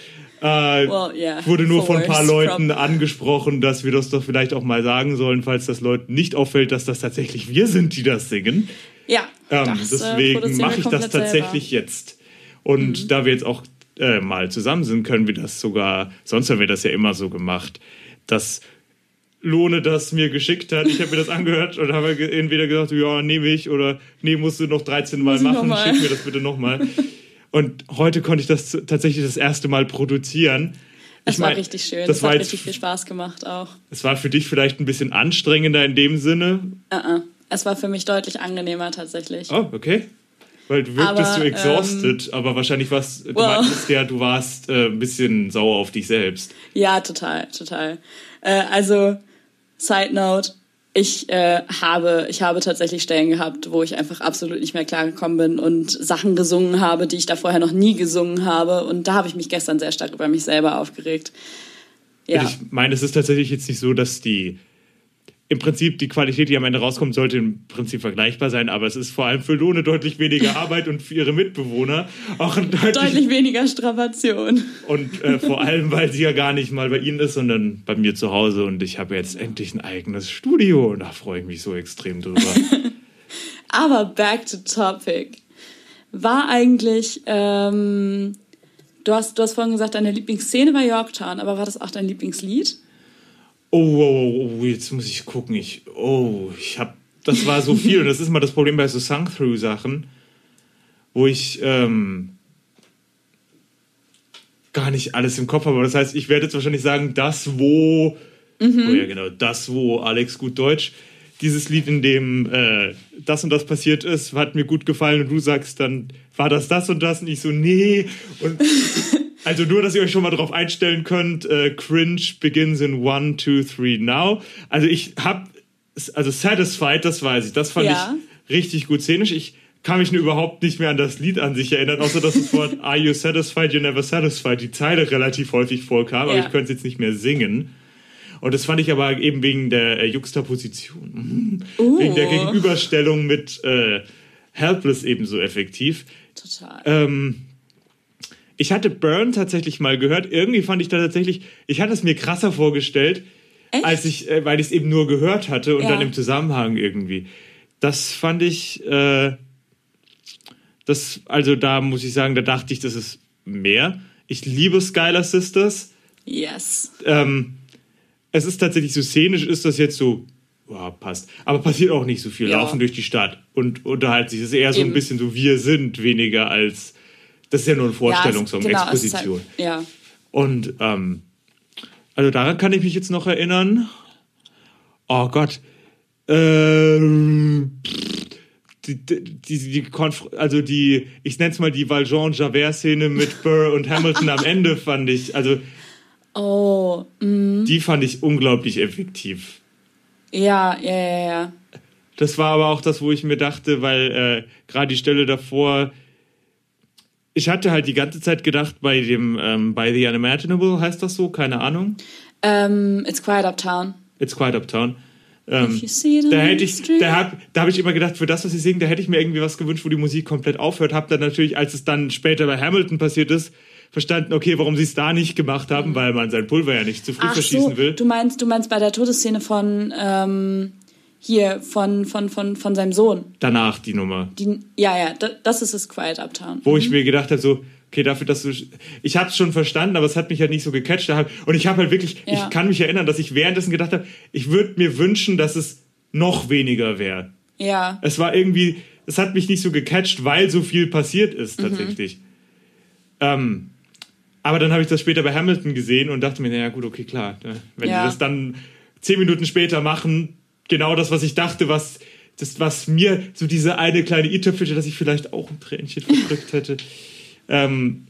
Äh, Well, yeah, wurde nur von ein paar Leuten prob- angesprochen, dass wir das doch vielleicht auch mal sagen sollen, falls das Leuten nicht auffällt, dass das tatsächlich wir sind, die das singen. Ja, Ähm, das, äh, deswegen mache ich das tatsächlich selber. jetzt. Und Mhm. da wir jetzt auch äh, mal zusammen sind, können wir das sogar, sonst haben wir das ja immer so gemacht, dass Lohne das mir geschickt hat. Ich habe mir das angehört und habe entweder gesagt, ja, nehme ich oder nee, musst du noch 13 Mal machen, mal. schick mir das bitte nochmal. Und heute konnte ich das tatsächlich das erste Mal produzieren. Es Ich war mein, richtig schön. Das es war hat richtig viel Spaß gemacht auch. es war für dich vielleicht ein bisschen anstrengender in dem Sinne. Uh -uh. Es war für mich deutlich angenehmer tatsächlich. Oh, okay. Weil du wirktest Aber, so exhausted, aber wahrscheinlich warst du meintest ja, du warst äh, ein bisschen sauer auf dich selbst. Ja, total, total. Äh, also, Side Note, ich äh, habe, ich habe tatsächlich Stellen gehabt, wo ich einfach absolut nicht mehr klargekommen bin und Sachen gesungen habe, die ich da vorher noch nie gesungen habe. Und da habe ich mich gestern sehr stark über mich selber aufgeregt. Ja, Ich meine, es ist tatsächlich jetzt nicht so, dass die im Prinzip die Qualität, die am Ende rauskommt, sollte im Prinzip vergleichbar sein, aber es ist vor allem für Lohne deutlich weniger Arbeit und für ihre Mitbewohner auch ein deutlich, deutlich weniger Strapation. und äh, vor allem, weil sie ja gar nicht mal bei ihnen ist, sondern bei mir zu Hause und ich habe jetzt endlich ein eigenes Studio und da freue ich mich so extrem drüber. Aber back to topic. War eigentlich, ähm, du, hast, du hast vorhin gesagt, deine Lieblingsszene war Yorktown, aber war das auch dein Lieblingslied? Oh, oh, oh, jetzt muss ich gucken. Ich, oh, ich habe, das war so viel. Und das ist mal das Problem bei so Sung-Through-Sachen, wo ich ähm, gar nicht alles im Kopf habe. Das heißt, ich werde jetzt wahrscheinlich sagen, das, wo, oh ja, genau, das, wo, Alex, gut Deutsch, dieses Lied, in dem äh, das und das passiert ist, hat mir gut gefallen. Und du sagst dann, war das das und das? Und ich so, nee. Und also nur, dass ihr euch schon mal drauf einstellen könnt, äh, Cringe begins in one, two, three, now. Also ich hab, also Satisfied, das weiß ich, das fand Ja. ich richtig gut szenisch. Ich kann mich nur überhaupt nicht mehr an das Lied an sich erinnern, außer dass das Wort Are you satisfied, you're never satisfied, die Zeile relativ häufig vorkam, aber Ja. ich könnte es jetzt nicht mehr singen. Und das fand ich aber eben wegen der äh, Juxtaposition, Uh. wegen der Gegenüberstellung mit äh, Helpless ebenso effektiv. Total. Ähm, ich hatte Burn tatsächlich mal gehört. Irgendwie fand ich da tatsächlich, ich hatte es mir krasser vorgestellt, Echt? als ich, äh, weil ich es eben nur gehört hatte und Ja. dann im Zusammenhang irgendwie. Das fand ich, äh, das, also da muss ich sagen, da dachte ich, das ist mehr. Ich liebe Skylar Sisters. Yes. Ähm, es ist tatsächlich so szenisch, ist das jetzt so, ja, passt. Aber passiert auch nicht so viel. Ja. Laufen durch die Stadt und unterhalten sich. Es ist eher so ein Eben. bisschen so, wir sind, weniger als, das ist ja nur eine Vorstellungssong, ja, es- genau, es ist Exposition. Halt, ja. Und ähm, also daran kann ich mich jetzt noch erinnern. Oh Gott. Ähm, die, die, die, die Konf also die, ich nenne es mal die Valjean-Javert-Szene mit Burr und Hamilton am Ende fand ich, also Oh, mm, die fand ich unglaublich effektiv. ja, ja, ja, ja. Das war aber auch das, wo ich mir dachte, weil äh, gerade die Stelle davor, ich hatte halt die ganze Zeit gedacht, bei dem, ähm, bei The Unimaginable heißt das so, keine Ahnung. Ähm, It's Quiet Uptown. It's Quiet Uptown. Ähm, da hätte ich, da habe da hab ich immer gedacht, für das, was sie singen, da hätte ich mir irgendwie was gewünscht, wo die Musik komplett aufhört. Hab dann natürlich, als es dann später bei Hamilton passiert ist, verstanden, okay, warum sie es da nicht gemacht haben, weil man sein Pulver ja nicht zu früh Mhm. Ach verschießen so, will. du meinst, du meinst bei der Todesszene von ähm, hier von, von, von, von seinem Sohn. Danach die Nummer. Die, ja, ja, da, das ist das Quiet Uptown. wo ich mir gedacht habe, so, okay, dafür, dass du. Ich habe es schon verstanden, aber es hat mich halt nicht so gecatcht. Und ich habe halt wirklich, Ja. ich kann mich erinnern, dass ich währenddessen gedacht habe, ich würde mir wünschen, dass es noch weniger wäre. Ja, Es war irgendwie, es hat mich nicht so gecatcht, weil so viel passiert ist tatsächlich. Ähm, aber dann habe ich das später bei Hamilton gesehen und dachte mir, naja gut, okay, klar. Ne? Wenn Ja. die das dann zehn Minuten später machen, genau das, was ich dachte, was, das, was mir so diese eine kleine i-Tüpfelchen, dass ich vielleicht auch ein Tränchen verdrückt hätte, ähm,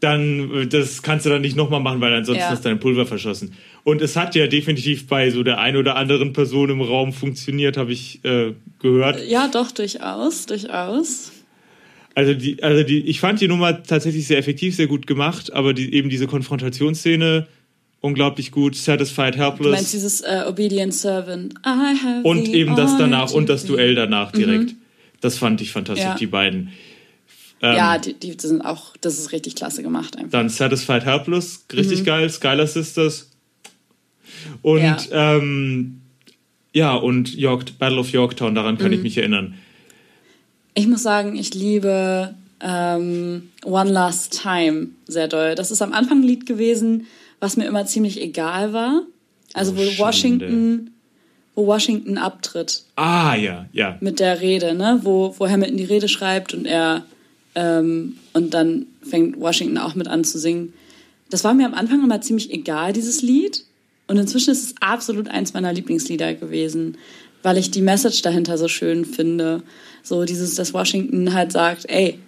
dann, äh, das kannst du dann nicht nochmal machen, weil ansonsten Ja. hast du dein Pulver verschossen. Und es hat ja definitiv bei so der ein oder anderen Person im Raum funktioniert, habe ich äh, gehört. ja, doch, durchaus, durchaus. Also die, also die, ich fand die Nummer tatsächlich sehr effektiv, sehr gut gemacht, aber die, eben diese Konfrontationsszene unglaublich gut, Satisfied Du meinst Helpless dieses äh, Obedient Servant. Und the eben das danach und das Duell danach direkt. Das fand ich fantastisch, Ja. die beiden. Ähm, Ja, die, die sind auch, das ist richtig klasse gemacht einfach. Dann Satisfied Helpless, richtig geil, Skylar Sisters. Und Ja. ähm, ja und York, Battle of Yorktown, daran kann ich mich erinnern. Ich muss sagen, ich liebe ähm, One Last Time sehr doll. Das ist am Anfang ein Lied gewesen, was mir immer ziemlich egal war. Also Oh, wo Schande. Washington, wo Washington abtritt Ah, ja, ja. mit der Rede, ne? Wo, wo Hamilton die Rede schreibt und er ähm, und dann fängt Washington auch mit an zu singen. Das war mir am Anfang immer ziemlich egal, dieses Lied. Und inzwischen ist es absolut eins meiner Lieblingslieder gewesen, weil ich die Message dahinter so schön finde. So dieses, dass Washington halt sagt, ey,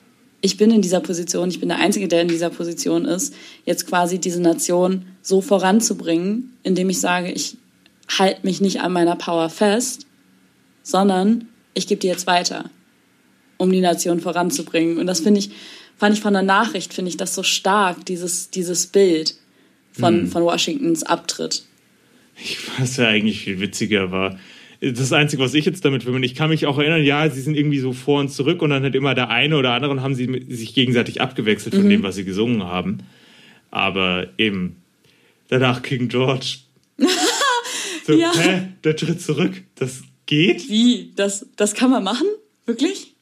ich bin in dieser Position, ich bin der Einzige, der in dieser Position ist, jetzt quasi diese Nation so voranzubringen, indem ich sage, ich halte mich nicht an meiner Power fest, sondern ich gebe die jetzt weiter, um die Nation voranzubringen. Und das finde ich, fand ich von der Nachricht, finde ich das so stark, dieses, dieses Bild von, von Washingtons Abtritt. Was ja eigentlich viel witziger war. Das Einzige, was ich jetzt damit verbinde, ich kann mich auch erinnern, ja, sie sind irgendwie so vor und zurück und dann hat immer der eine oder andere und haben sie sich gegenseitig abgewechselt von dem, was sie gesungen haben. Aber eben danach King George. so, Ja. hä? Der tritt zurück. Das geht? Wie? Das, das kann man machen? Wirklich?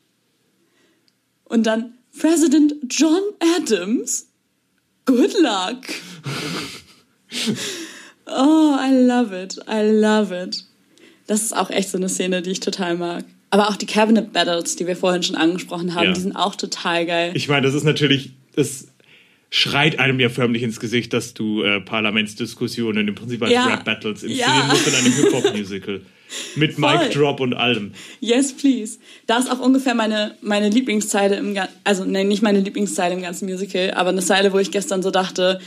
Und dann President John Adams? Good luck. Oh, I love it. I love it. Das ist auch echt so eine Szene, die ich total mag. Aber auch die Cabinet Battles, die wir vorhin schon angesprochen haben, Ja. die sind auch total geil. Ich meine, das ist natürlich, das schreit einem ja förmlich ins Gesicht, dass du äh, Parlamentsdiskussionen im Prinzip als Ja. Rap-Battles inszenieren Ja. musst in einem Hip-Hop-Musical. Mit Voll. Mic Drop und allem. Yes, please. Da ist auch ungefähr meine, meine Lieblingszeile im ganzen, also nein, nicht meine Lieblingszeile im ganzen Musical, aber eine Zeile, wo ich gestern so dachte,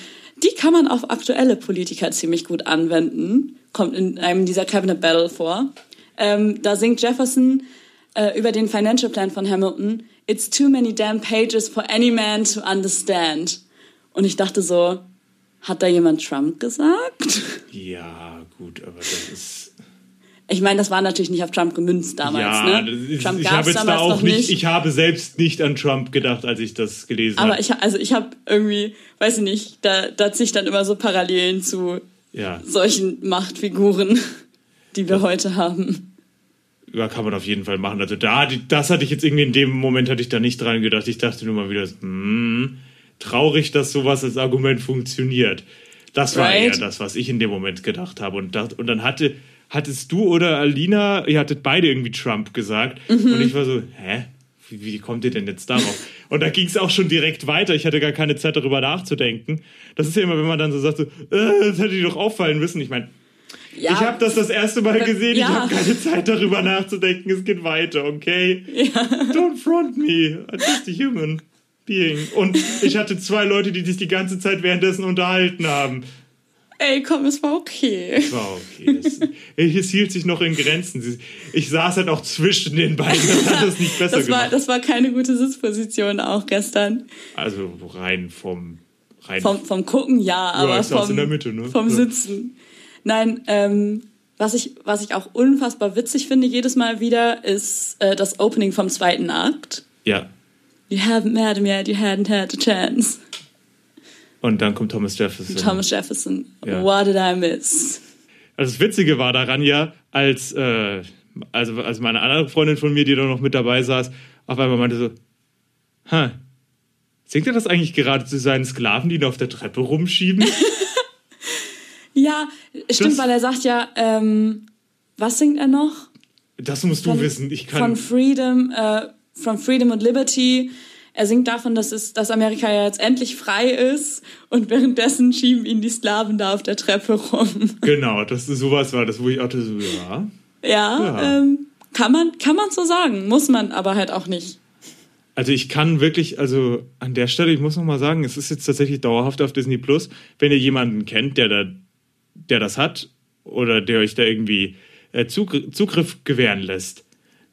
die kann man auf aktuelle Politiker ziemlich gut anwenden. Kommt in einem dieser Cabinet Battle vor. Ähm, da singt Jefferson äh, über den Financial Plan von Hamilton. It's too many damn pages for any man to understand. Und ich dachte so, hat da jemand Trump gesagt? Ja, gut, aber das ist. Ich meine, das war natürlich nicht auf Trump gemünzt damals. ja, ne? das ist, Trump ich habe jetzt da damals auch noch nicht, ich habe selbst nicht an Trump gedacht, als ich das gelesen Aber habe. ich, also ich habe irgendwie, weiß ich nicht, da, da ziehe ich dann immer so Parallelen zu Ja, solchen Machtfiguren, die wir heute haben. ja, kann man auf jeden Fall machen. Also da, das hatte ich jetzt irgendwie in dem Moment hatte ich da nicht dran gedacht. Ich dachte nur mal wieder, hm, traurig, dass sowas als Argument funktioniert. Das war Right. eher das, was ich in dem Moment gedacht habe. Und, dacht, und dann hatte, hattest du oder Alina, ihr hattet beide irgendwie Trump gesagt. Mhm. Und ich war so, hä? Wie, wie kommt ihr denn jetzt darauf? Und da ging es auch schon direkt weiter. Ich hatte gar keine Zeit, darüber nachzudenken. Das ist ja immer, wenn man dann so sagt, so, äh, das hätte ich doch auffallen müssen. Ich meine, Ja, ich habe das das erste Mal gesehen. ja. Ich habe keine Zeit, darüber nachzudenken. Es geht weiter, okay? Don't front me. I'm just a human being. Und ich hatte zwei Leute, die sich die ganze Zeit währenddessen unterhalten haben. Ey, komm, es war okay. War okay. Es, es hielt sich noch in Grenzen. Ich saß halt auch zwischen den beiden. Das hat es nicht besser Das war, gemacht. das war keine gute Sitzposition auch gestern. Also rein vom. Rein Vom, vom Gucken ja, aber saß vom, in der Mitte, ne? vom Ja. Sitzen. Nein, ähm, was ich, was ich auch unfassbar witzig finde jedes Mal wieder, ist äh, das Opening vom zweiten Akt. Ja. You haven't met him yet, you hadn't had a chance. Und dann kommt Thomas Jefferson. Thomas Jefferson, Ja. what did I miss? Also das Witzige war daran ja, als, äh, also, als meine andere Freundin von mir, die da noch mit dabei saß, auf einmal meinte so, ha, singt er das eigentlich gerade zu seinen Sklaven, die ihn auf der Treppe rumschieben? Ja, stimmt, Das- weil er sagt ja, ähm, was singt er noch? Das musst du Von- wissen. Ich Von kann. Freedom, äh, from Freedom and Liberty. Er singt davon, dass, es, dass Amerika ja jetzt endlich frei ist und währenddessen schieben ihn die Sklaven da auf der Treppe rum. Genau, das ist sowas war das, wo ich auch so, ja. Ja, Ja. Ähm, kann, man, kann man so sagen, muss man aber halt auch nicht. Also ich kann wirklich, also an der Stelle, ich muss noch mal sagen, es ist jetzt tatsächlich dauerhaft auf Disney Plus. Wenn ihr jemanden kennt, der da, der das hat oder der euch da irgendwie äh, Zugr Zugriff gewähren lässt,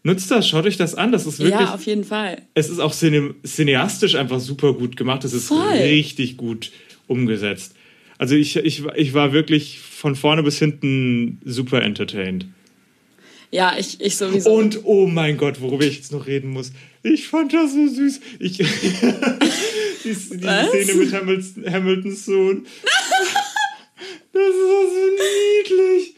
nutzt das, schaut euch das an. Das ist wirklich, Ja, auf jeden Fall. es ist auch cine cineastisch einfach super gut gemacht. Es ist Voll. richtig gut umgesetzt. Also ich, ich, ich war wirklich von vorne bis hinten super entertained. Ja, ich, ich sowieso. Und oh mein Gott, worüber ich jetzt noch reden muss. Ich fand das so süß. Ich, die, die? Szene mit Hamilton, Hamiltons Sohn. Das war so niedlich.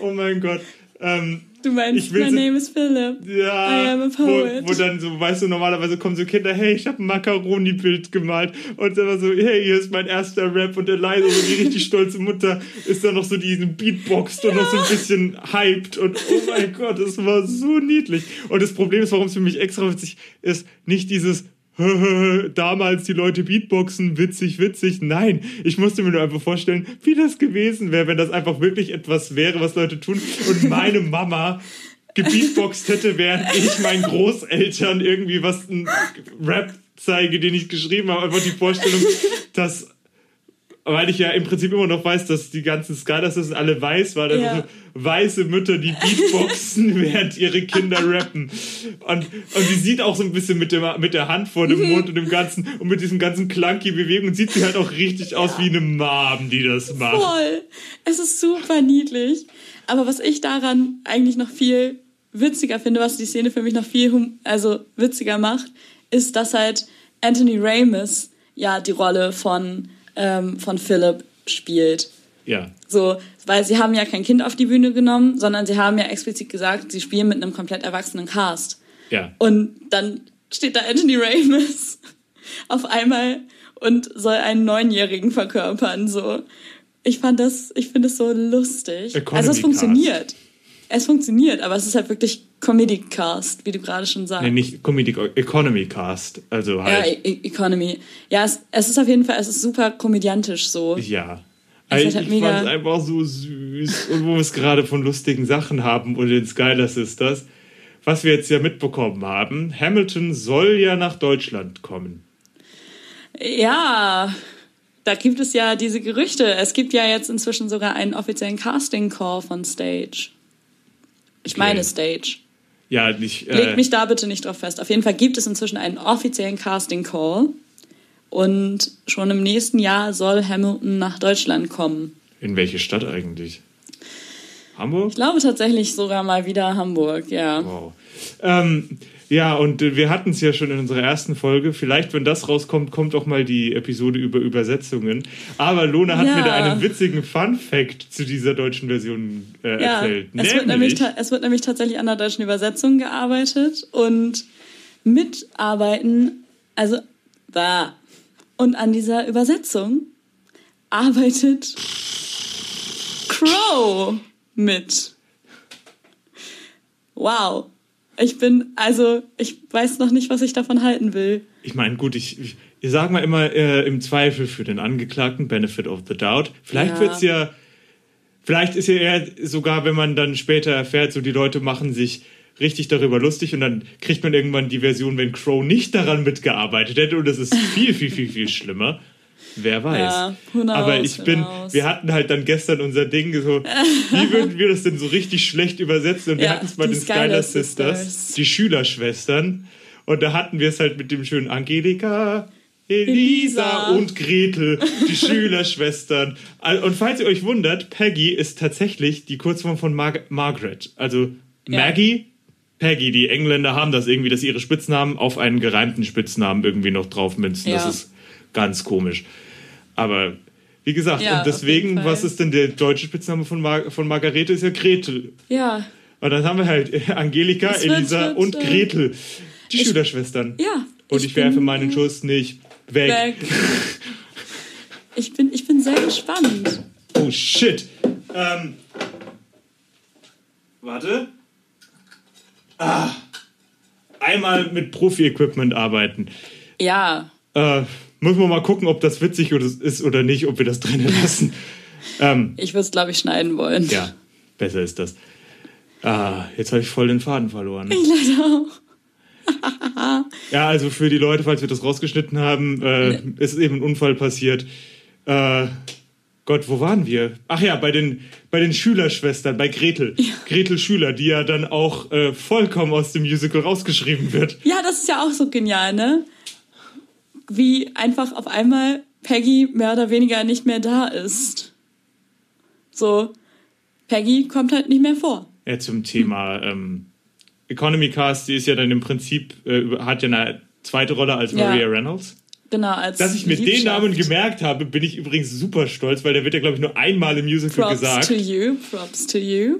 Oh mein Gott. Ähm, du meinst, ich will my so- name is Philip. ja, I am a poet. Wo, wo dann so, weißt du, normalerweise kommen so Kinder, hey, ich habe ein Macaroni-Bild gemalt. Und dann war so, hey, hier ist mein erster Rap. Und Eliza, so die richtig stolze Mutter, ist dann noch so diesen Beatboxed und noch so ein bisschen hyped. Und oh mein Gott, das war so niedlich. Und das Problem ist, warum es für mich extra witzig ist, nicht dieses damals die Leute Beatboxen, witzig, witzig. Nein, ich musste mir nur einfach vorstellen, wie das gewesen wäre, wenn das einfach wirklich etwas wäre, was Leute tun. Und meine Mama gebeatboxt hätte, während ich meinen Großeltern irgendwie was ein Rap zeige, den ich geschrieben habe. Einfach die Vorstellung, dass weil ich ja im Prinzip immer noch weiß, dass die ganzen Skylasters alle weiß waren, also Ja. so weiße Mütter, die Beatboxen, während ihre Kinder rappen. Und, und sie sieht auch so ein bisschen mit, dem, mit der Hand vor dem Mund und dem ganzen, und mit diesem ganzen clunky Bewegung sieht sie halt auch richtig aus wie eine Mom, die das macht. Voll. Es ist super niedlich. Aber was ich daran eigentlich noch viel witziger finde, was die Szene für mich noch viel hum also witziger macht, ist, dass halt Anthony Ramis ja die Rolle von, ähm, von Philip spielt. Ja. So, weil sie haben ja kein Kind auf die Bühne genommen, sondern sie haben ja explizit gesagt, sie spielen mit einem komplett erwachsenen Cast. Ja. Und dann steht da Anthony Ramis auf einmal und soll einen Neunjährigen verkörpern. So, ich fand das, ich finde es so lustig. Economy also es funktioniert. Es funktioniert, aber es ist halt wirklich Comedy Cast, wie du gerade schon sagst. Nee, nicht Comedic Economy Cast. Also ja, halt. e E- Economy. Ja, es, es ist auf jeden Fall, es ist super komödiantisch so. Ja. Ist halt ich fand es einfach so süß. Und wo wir es gerade von lustigen Sachen haben und den Skylar Sisters, was wir jetzt ja mitbekommen haben, Hamilton soll ja nach Deutschland kommen. Ja, da gibt es ja diese Gerüchte. Es gibt ja jetzt inzwischen sogar einen offiziellen Casting-Call von Stage. Ich Okay. meine Stage. Ja, nicht. Legt Äh, mich da bitte nicht drauf fest. Auf jeden Fall gibt es inzwischen einen offiziellen Casting-Call. Und schon im nächsten Jahr soll Hamilton nach Deutschland kommen. in welche Stadt eigentlich? Hamburg? Ich glaube tatsächlich sogar mal wieder Hamburg, ja. Wow. Ähm, ja, und äh, wir hatten es ja schon in unserer ersten Folge. Vielleicht, wenn das rauskommt, kommt auch mal die Episode über Übersetzungen. Aber Lona hat Ja. mir da einen witzigen Fun-Fact zu dieser deutschen Version äh, Ja, erzählt. es wird, nämlich, es wird nämlich tatsächlich an der deutschen Übersetzung gearbeitet und mitarbeiten, also da. Und an dieser Übersetzung arbeitet Crow mit. Wow. Ich bin, also, ich weiß noch nicht, was ich davon halten will. Ich meine, gut, ich, ich, ich sage mal immer äh, im Zweifel für den Angeklagten, Benefit of the Doubt. Vielleicht Ja. wird's ja, vielleicht ist ja eher sogar, wenn man dann später erfährt, so die Leute machen sich richtig darüber lustig und dann kriegt man irgendwann die Version, wenn Crow nicht daran mitgearbeitet hätte und das ist viel, viel, viel, viel schlimmer. Wer weiß. Ja, knows, Aber ich bin, wir hatten halt dann gestern unser Ding so, wie würden wir das denn so richtig schlecht übersetzen? Und wir Ja, hatten es bei den Skylar Sisters, Sisters. die Schülerschwestern. Und da hatten wir es halt mit dem schönen Angelika, Elisa Elisa. und Gretel, die Schülerschwestern. Und falls ihr euch wundert, Peggy ist tatsächlich die Kurzform von Mar Margaret. Also Ja. Maggie, Peggy. Die Engländer haben das irgendwie, dass ihre Spitznamen auf einen gereimten Spitznamen irgendwie noch drauf münzen. Ja. Das ist ganz komisch. Aber wie gesagt, Ja, und deswegen, was ist denn der deutsche Spitzname von, Mar von Margarete? Ist ja Gretel. Ja, Und dann haben wir halt Angelika, Es wird- Elisa wird, und äh, Gretel. Die ich- Schülerschwestern. ja. Und ich, werfe bin, meinen äh, Schuss nicht weg. weg. Ich bin, ich bin sehr gespannt. Oh shit. Ähm. Warte. Ah. Einmal mit Profi-Equipment arbeiten. Ja, Äh, müssen wir mal gucken, ob das witzig ist oder nicht, ob wir das drinnen lassen. ähm, ich würde es, glaube ich, schneiden wollen. ja, besser ist das. Ah, jetzt habe ich voll den Faden verloren. Ich leider auch. Ja, also für die Leute, falls wir das rausgeschnitten haben, äh, ist eben ein Unfall passiert. Äh, Gott, wo waren wir? Ach ja, bei den, bei den Schülerschwestern, bei Gretel. Gretel Schüler, die ja dann auch äh, vollkommen aus dem Musical rausgeschrieben wird. Ja, das ist ja auch so genial, ne? Wie einfach auf einmal Peggy mehr oder weniger nicht mehr da ist. So, Peggy kommt halt nicht mehr vor. Ja, zum Thema ähm, Economy Cast, die ist ja dann im Prinzip, äh, hat ja eine zweite Rolle als Ja. Maria Reynolds. Genau, als Dass ich mir den. Namen gemerkt habe, bin ich übrigens super stolz, weil der wird ja, glaube ich, nur einmal im Musical Props gesagt. to you, props to you.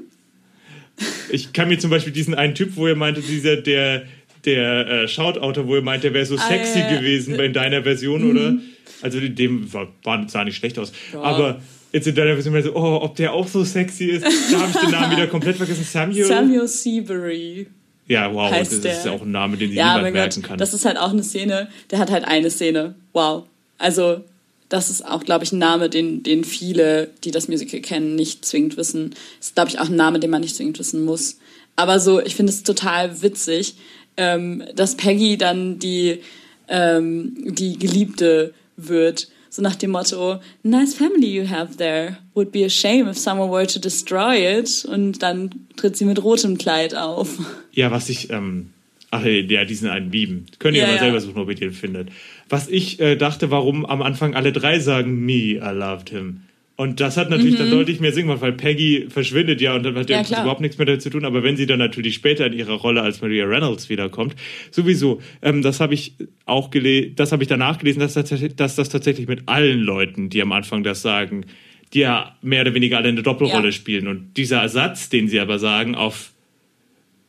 Ich kann mir zum Beispiel diesen einen Typ, wo ihr meinte, dieser, der, der äh, Shoutouter, wo ihr meint, der wäre so Ah, sexy ja, ja. gewesen in deiner Version, oder? Also dem war, war, sah nicht schlecht aus. Aber jetzt in deiner Version so, oh, ob der auch so sexy ist, da habe ich den Namen wieder komplett vergessen. Samuel? Samuel Seabury. Ja, wow, heißt das der. ist ja auch ein Name, den sich Ja, niemand merken Gott, kann. das ist halt auch eine Szene. Der hat halt eine Szene. Wow. Also, das ist auch, glaube ich, ein Name, den, den viele, die das Musical kennen, nicht zwingend wissen. Ist, glaube ich, auch ein Name, den man nicht zwingend wissen muss. Aber so, ich finde es total witzig, ähm, dass Peggy dann die, ähm, die Geliebte wird. So nach dem Motto, nice family you have there. Would be a shame if someone were to destroy it. Und dann tritt sie mit rotem Kleid auf. Ja, was ich, ähm, ach ja, diesen einen Bieben. Könnt ihr Ja, mal ja. selber suchen, ob ihr den findet. Was ich äh, dachte, warum am Anfang alle drei sagen, me, I loved him. Und das hat natürlich dann deutlich mehr Sinn gemacht, weil Peggy verschwindet ja und dann hat Mhm. Ja, ja, überhaupt nichts mehr damit zu tun. Aber wenn sie dann natürlich später in ihrer Rolle als Maria Reynolds wiederkommt, sowieso, ähm, das habe ich auch gelesen, das habe ich danach gelesen, dass, das tatsächlich- dass das tatsächlich mit allen Leuten, die am Anfang das sagen, die ja mehr oder weniger alle eine Doppelrolle Ja. spielen. Und dieser Ersatz, den sie aber sagen, auf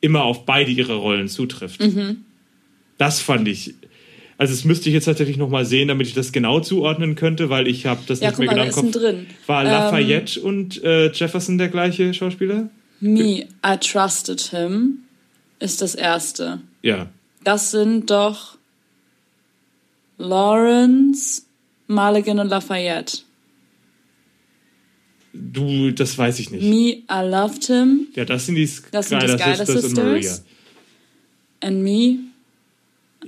immer auf beide ihre Rollen zutrifft. Mhm. Das fand ich. Also das müsste ich jetzt tatsächlich noch mal sehen, damit ich das genau zuordnen könnte, weil ich habe das Ja, nicht guck mehr mal, genau im Kopf. drin. War Ähm, Lafayette und äh, Jefferson der gleiche Schauspieler? Me, I Trusted Him ist das erste. Ja. Das sind doch Lawrence, Mulligan und Lafayette. Du, das weiß ich nicht. Me, I Loved Him Ja, das sind die Skylar Sisters und Maria. Sisters. and Me,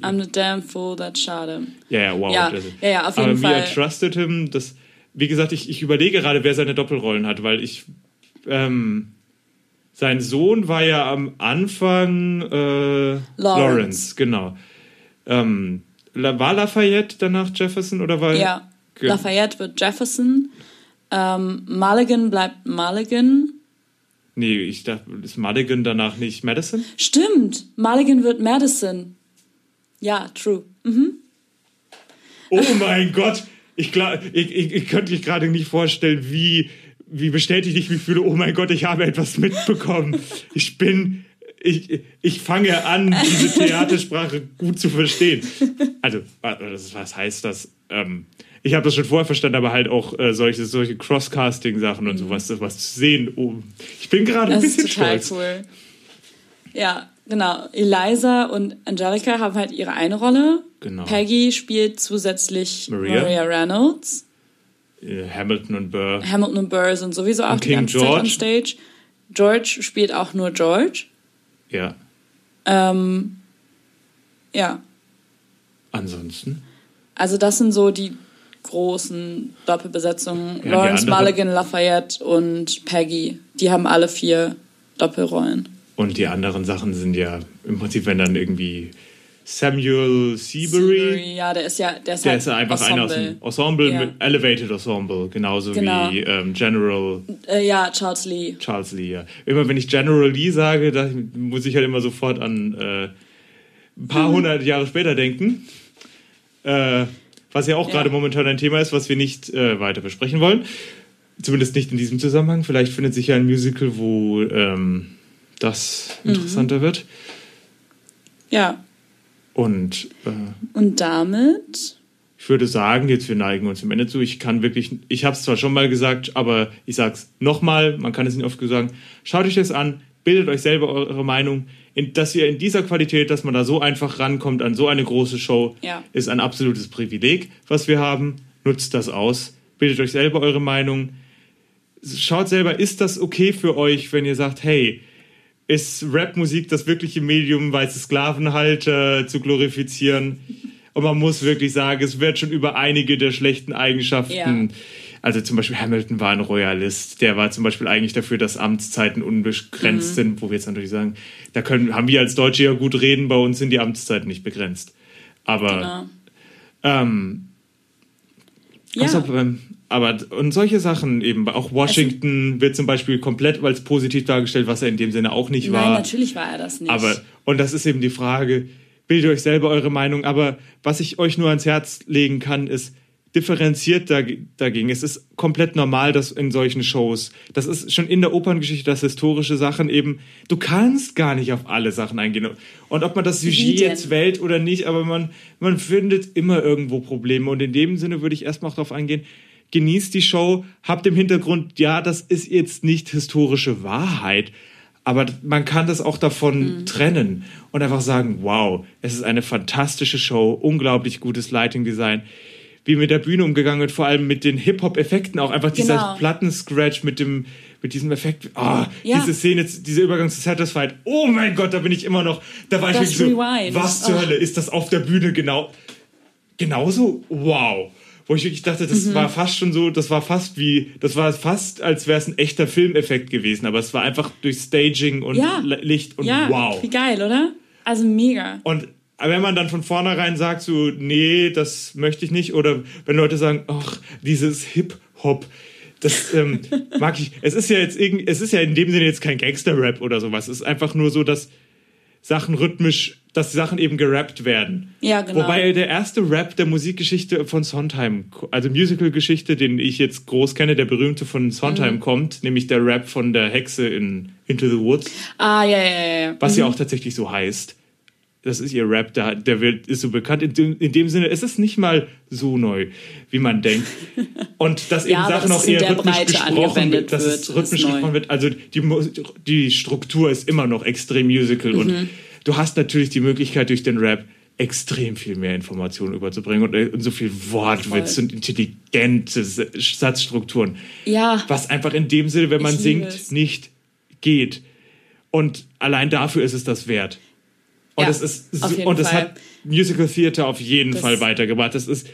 I'm the damn fool that shot him. Ja, ja, wow. Ja, ja, ja, auf Aber jeden Me, Fall. I Trusted Him, das, wie gesagt, ich, ich überlege gerade, wer seine Doppelrollen hat, weil ich, ähm, sein Sohn war ja am Anfang äh, Lawrence. genau. Ähm, war Lafayette danach Jefferson oder war Ja, Lafayette wird Jefferson, ähm, Mulligan bleibt Mulligan. Nee, ich dachte, ist Mulligan danach nicht Madison? Stimmt, Mulligan wird Madison. Ja, true. Oh mein Gott! Ich, glaub, ich, ich, ich könnte mich gerade nicht vorstellen, wie, wie bestätigt ich mich fühle. Oh mein Gott, ich habe etwas mitbekommen. Ich bin. Ich, ich fange an, diese Theatersprache gut zu verstehen. Also, was, heißt das? Ähm, ich habe das schon vorher verstanden, aber halt auch äh, solche, solche Crosscasting-Sachen und sowas, was zu sehen. Oh, ich bin gerade ein Das ist bisschen total stolz. cool. Ja, genau. Eliza und Angelica haben halt ihre eine Rolle. Genau. Peggy spielt zusätzlich Maria. Maria, Reynolds. Äh, Hamilton und Burr. Hamilton und Burr sind sowieso auch Und die King ganze Zeit on George. Stage. George spielt auch nur George. Ja. Ähm, ja, Ansonsten. also das sind so die großen Doppelbesetzungen. die Lawrence Mulligan, Lafayette und Peggy. Die haben alle vier Doppelrollen. Und die anderen Sachen sind ja im Prinzip, wenn dann irgendwie Samuel Seabury. Ja, der ist ja, der ist Der halt ist einfach einer aus dem Ensemble Ja. mit Elevated Ensemble, genauso Genau. wie ähm, General Äh, ja, Charles Lee. Charles Lee. Ja. Immer wenn ich General Lee sage, da muss ich halt immer sofort an äh, ein Mhm. paar hundert Jahre später denken. Äh, was ja auch Ja. gerade momentan ein Thema ist, was wir nicht äh, weiter besprechen wollen. Zumindest nicht in diesem Zusammenhang. Vielleicht findet sich ja ein Musical, wo ähm, das Mhm. interessanter wird. Ja. Und äh, Und damit, ich würde sagen, jetzt wir neigen uns dem Ende zu. Ich kann wirklich, ich habe es zwar schon mal gesagt, aber ich sage es nochmal, man kann es nicht oft sagen. Schaut euch das an, bildet euch selber eure Meinung. In, dass ihr in dieser Qualität, dass man da so einfach rankommt an so eine große Show, Ja. ist ein absolutes Privileg, was wir haben. Nutzt das aus, bildet euch selber eure Meinung. Schaut selber, ist das okay für euch, wenn ihr sagt, hey, ist Rapmusik das wirkliche Medium, weiße Sklavenhalter zu glorifizieren? Und man muss wirklich sagen, es wird schon über einige der schlechten Eigenschaften. Ja. Also zum Beispiel Hamilton war ein Royalist. Der war zum Beispiel eigentlich dafür, dass Amtszeiten unbegrenzt Mhm. sind, wo wir jetzt natürlich sagen, da können, haben wir als Deutsche ja gut reden, bei uns sind die Amtszeiten nicht begrenzt. Aber genau. ähm, Ja, Außer beim, aber und solche Sachen eben, auch Washington wird zum Beispiel komplett als positiv dargestellt, was er in dem Sinne auch nicht nein, war. natürlich war er das nicht. Aber, und das ist eben die Frage, bildet euch selber eure Meinung, aber was ich euch nur ans Herz legen kann, ist, differenziert dag- dagegen. Es ist komplett normal, dass in solchen Shows, das ist schon in der Operngeschichte, dass historische Sachen eben, du kannst gar nicht auf alle Sachen eingehen. Und ob man das Sujet jetzt wählt oder nicht, aber man, man findet immer irgendwo Probleme. Und in dem Sinne würde ich erstmal auch darauf eingehen, genießt die Show, habt im Hintergrund, ja, das ist jetzt nicht historische Wahrheit, aber man kann das auch davon trennen und einfach sagen, wow, es ist eine fantastische Show, unglaublich gutes Lighting Design, wie mit der Bühne umgegangen wird, vor allem mit den Hip-Hop-Effekten, auch einfach dieser Genau. Plattenscratch mit dem mit diesem Effekt, ah, Ja. diese Szene, dieser Übergang zu Satisfied, oh mein Gott, da bin ich immer noch, da war ich Das wirklich so, was zur Oh. Hölle, ist das auf der Bühne genau, genauso, wow. Wo ich wirklich dachte, Mhm. das war fast schon so, das war fast wie, das war fast, als wäre es ein echter Filmeffekt gewesen, aber es war einfach durch Staging und Ja. Licht und ja, wow. wie geil, oder? Also mega. Und wenn man dann von vornherein sagt, so, nee, das möchte ich nicht, oder wenn Leute sagen, ach, dieses Hip-Hop, das ähm, mag ich. Es ist ja jetzt irgendwie, es ist ja in dem Sinne jetzt kein Gangster-Rap oder sowas. Es ist einfach nur so, dass Sachen rhythmisch, dass Sachen eben gerappt werden. Ja, genau. Wobei der erste Rap der Musikgeschichte von Sondheim, also Musical-Geschichte, den ich jetzt groß kenne, der berühmte von Sondheim Mhm. kommt, nämlich der Rap von der Hexe in Into the Woods Ah, ja, ja, ja, was ja auch tatsächlich so heißt. Das ist ihr Rap, der, der wird, ist so bekannt. In dem, in dem Sinne, es ist nicht mal so neu, wie man denkt. Und dass eben Ja, Sachen auch eher rhythmisch Breite gesprochen wird, dass wird, es rhythmisch gesprochen wird. Also die, die Struktur ist immer noch extrem Musical Mhm. und du hast natürlich die Möglichkeit durch den Rap extrem viel mehr Informationen überzubringen und, äh, und so viel Wortwitz Voll. und intelligente Satzstrukturen Ja, was einfach in dem Sinne, wenn man Ich singt, es. nicht geht. Und allein dafür ist es das wert. Und Ja, es ist und es Fall. hat Musical Theater auf jeden Das- Fall weitergebracht. Das ist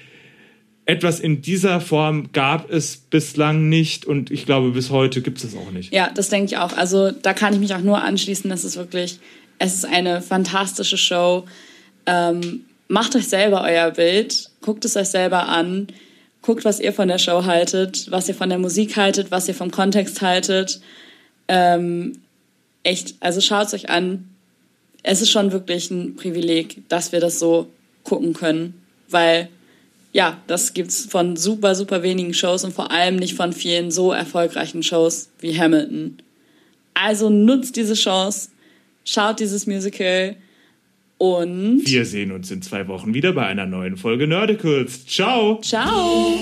etwas in dieser Form gab es bislang nicht und ich glaube bis heute gibt es es auch nicht. Ja, das denke ich auch. Also da kann ich mich auch nur anschließen. Das ist wirklich, es ist eine fantastische Show. Ähm, macht euch selber euer Bild, guckt es euch selber an, guckt, was ihr von der Show haltet, was ihr von der Musik haltet, was ihr vom Kontext haltet. Ähm, echt, also schaut es euch an. Es ist schon wirklich ein Privileg, dass wir das so gucken können, weil ja, das gibt's von super, super wenigen Shows und vor allem nicht von vielen so erfolgreichen Shows wie Hamilton. Also nutzt diese Chance, schaut dieses Musical und Wir sehen uns in zwei Wochen wieder bei einer neuen Folge Nerdicals. Ciao! ciao!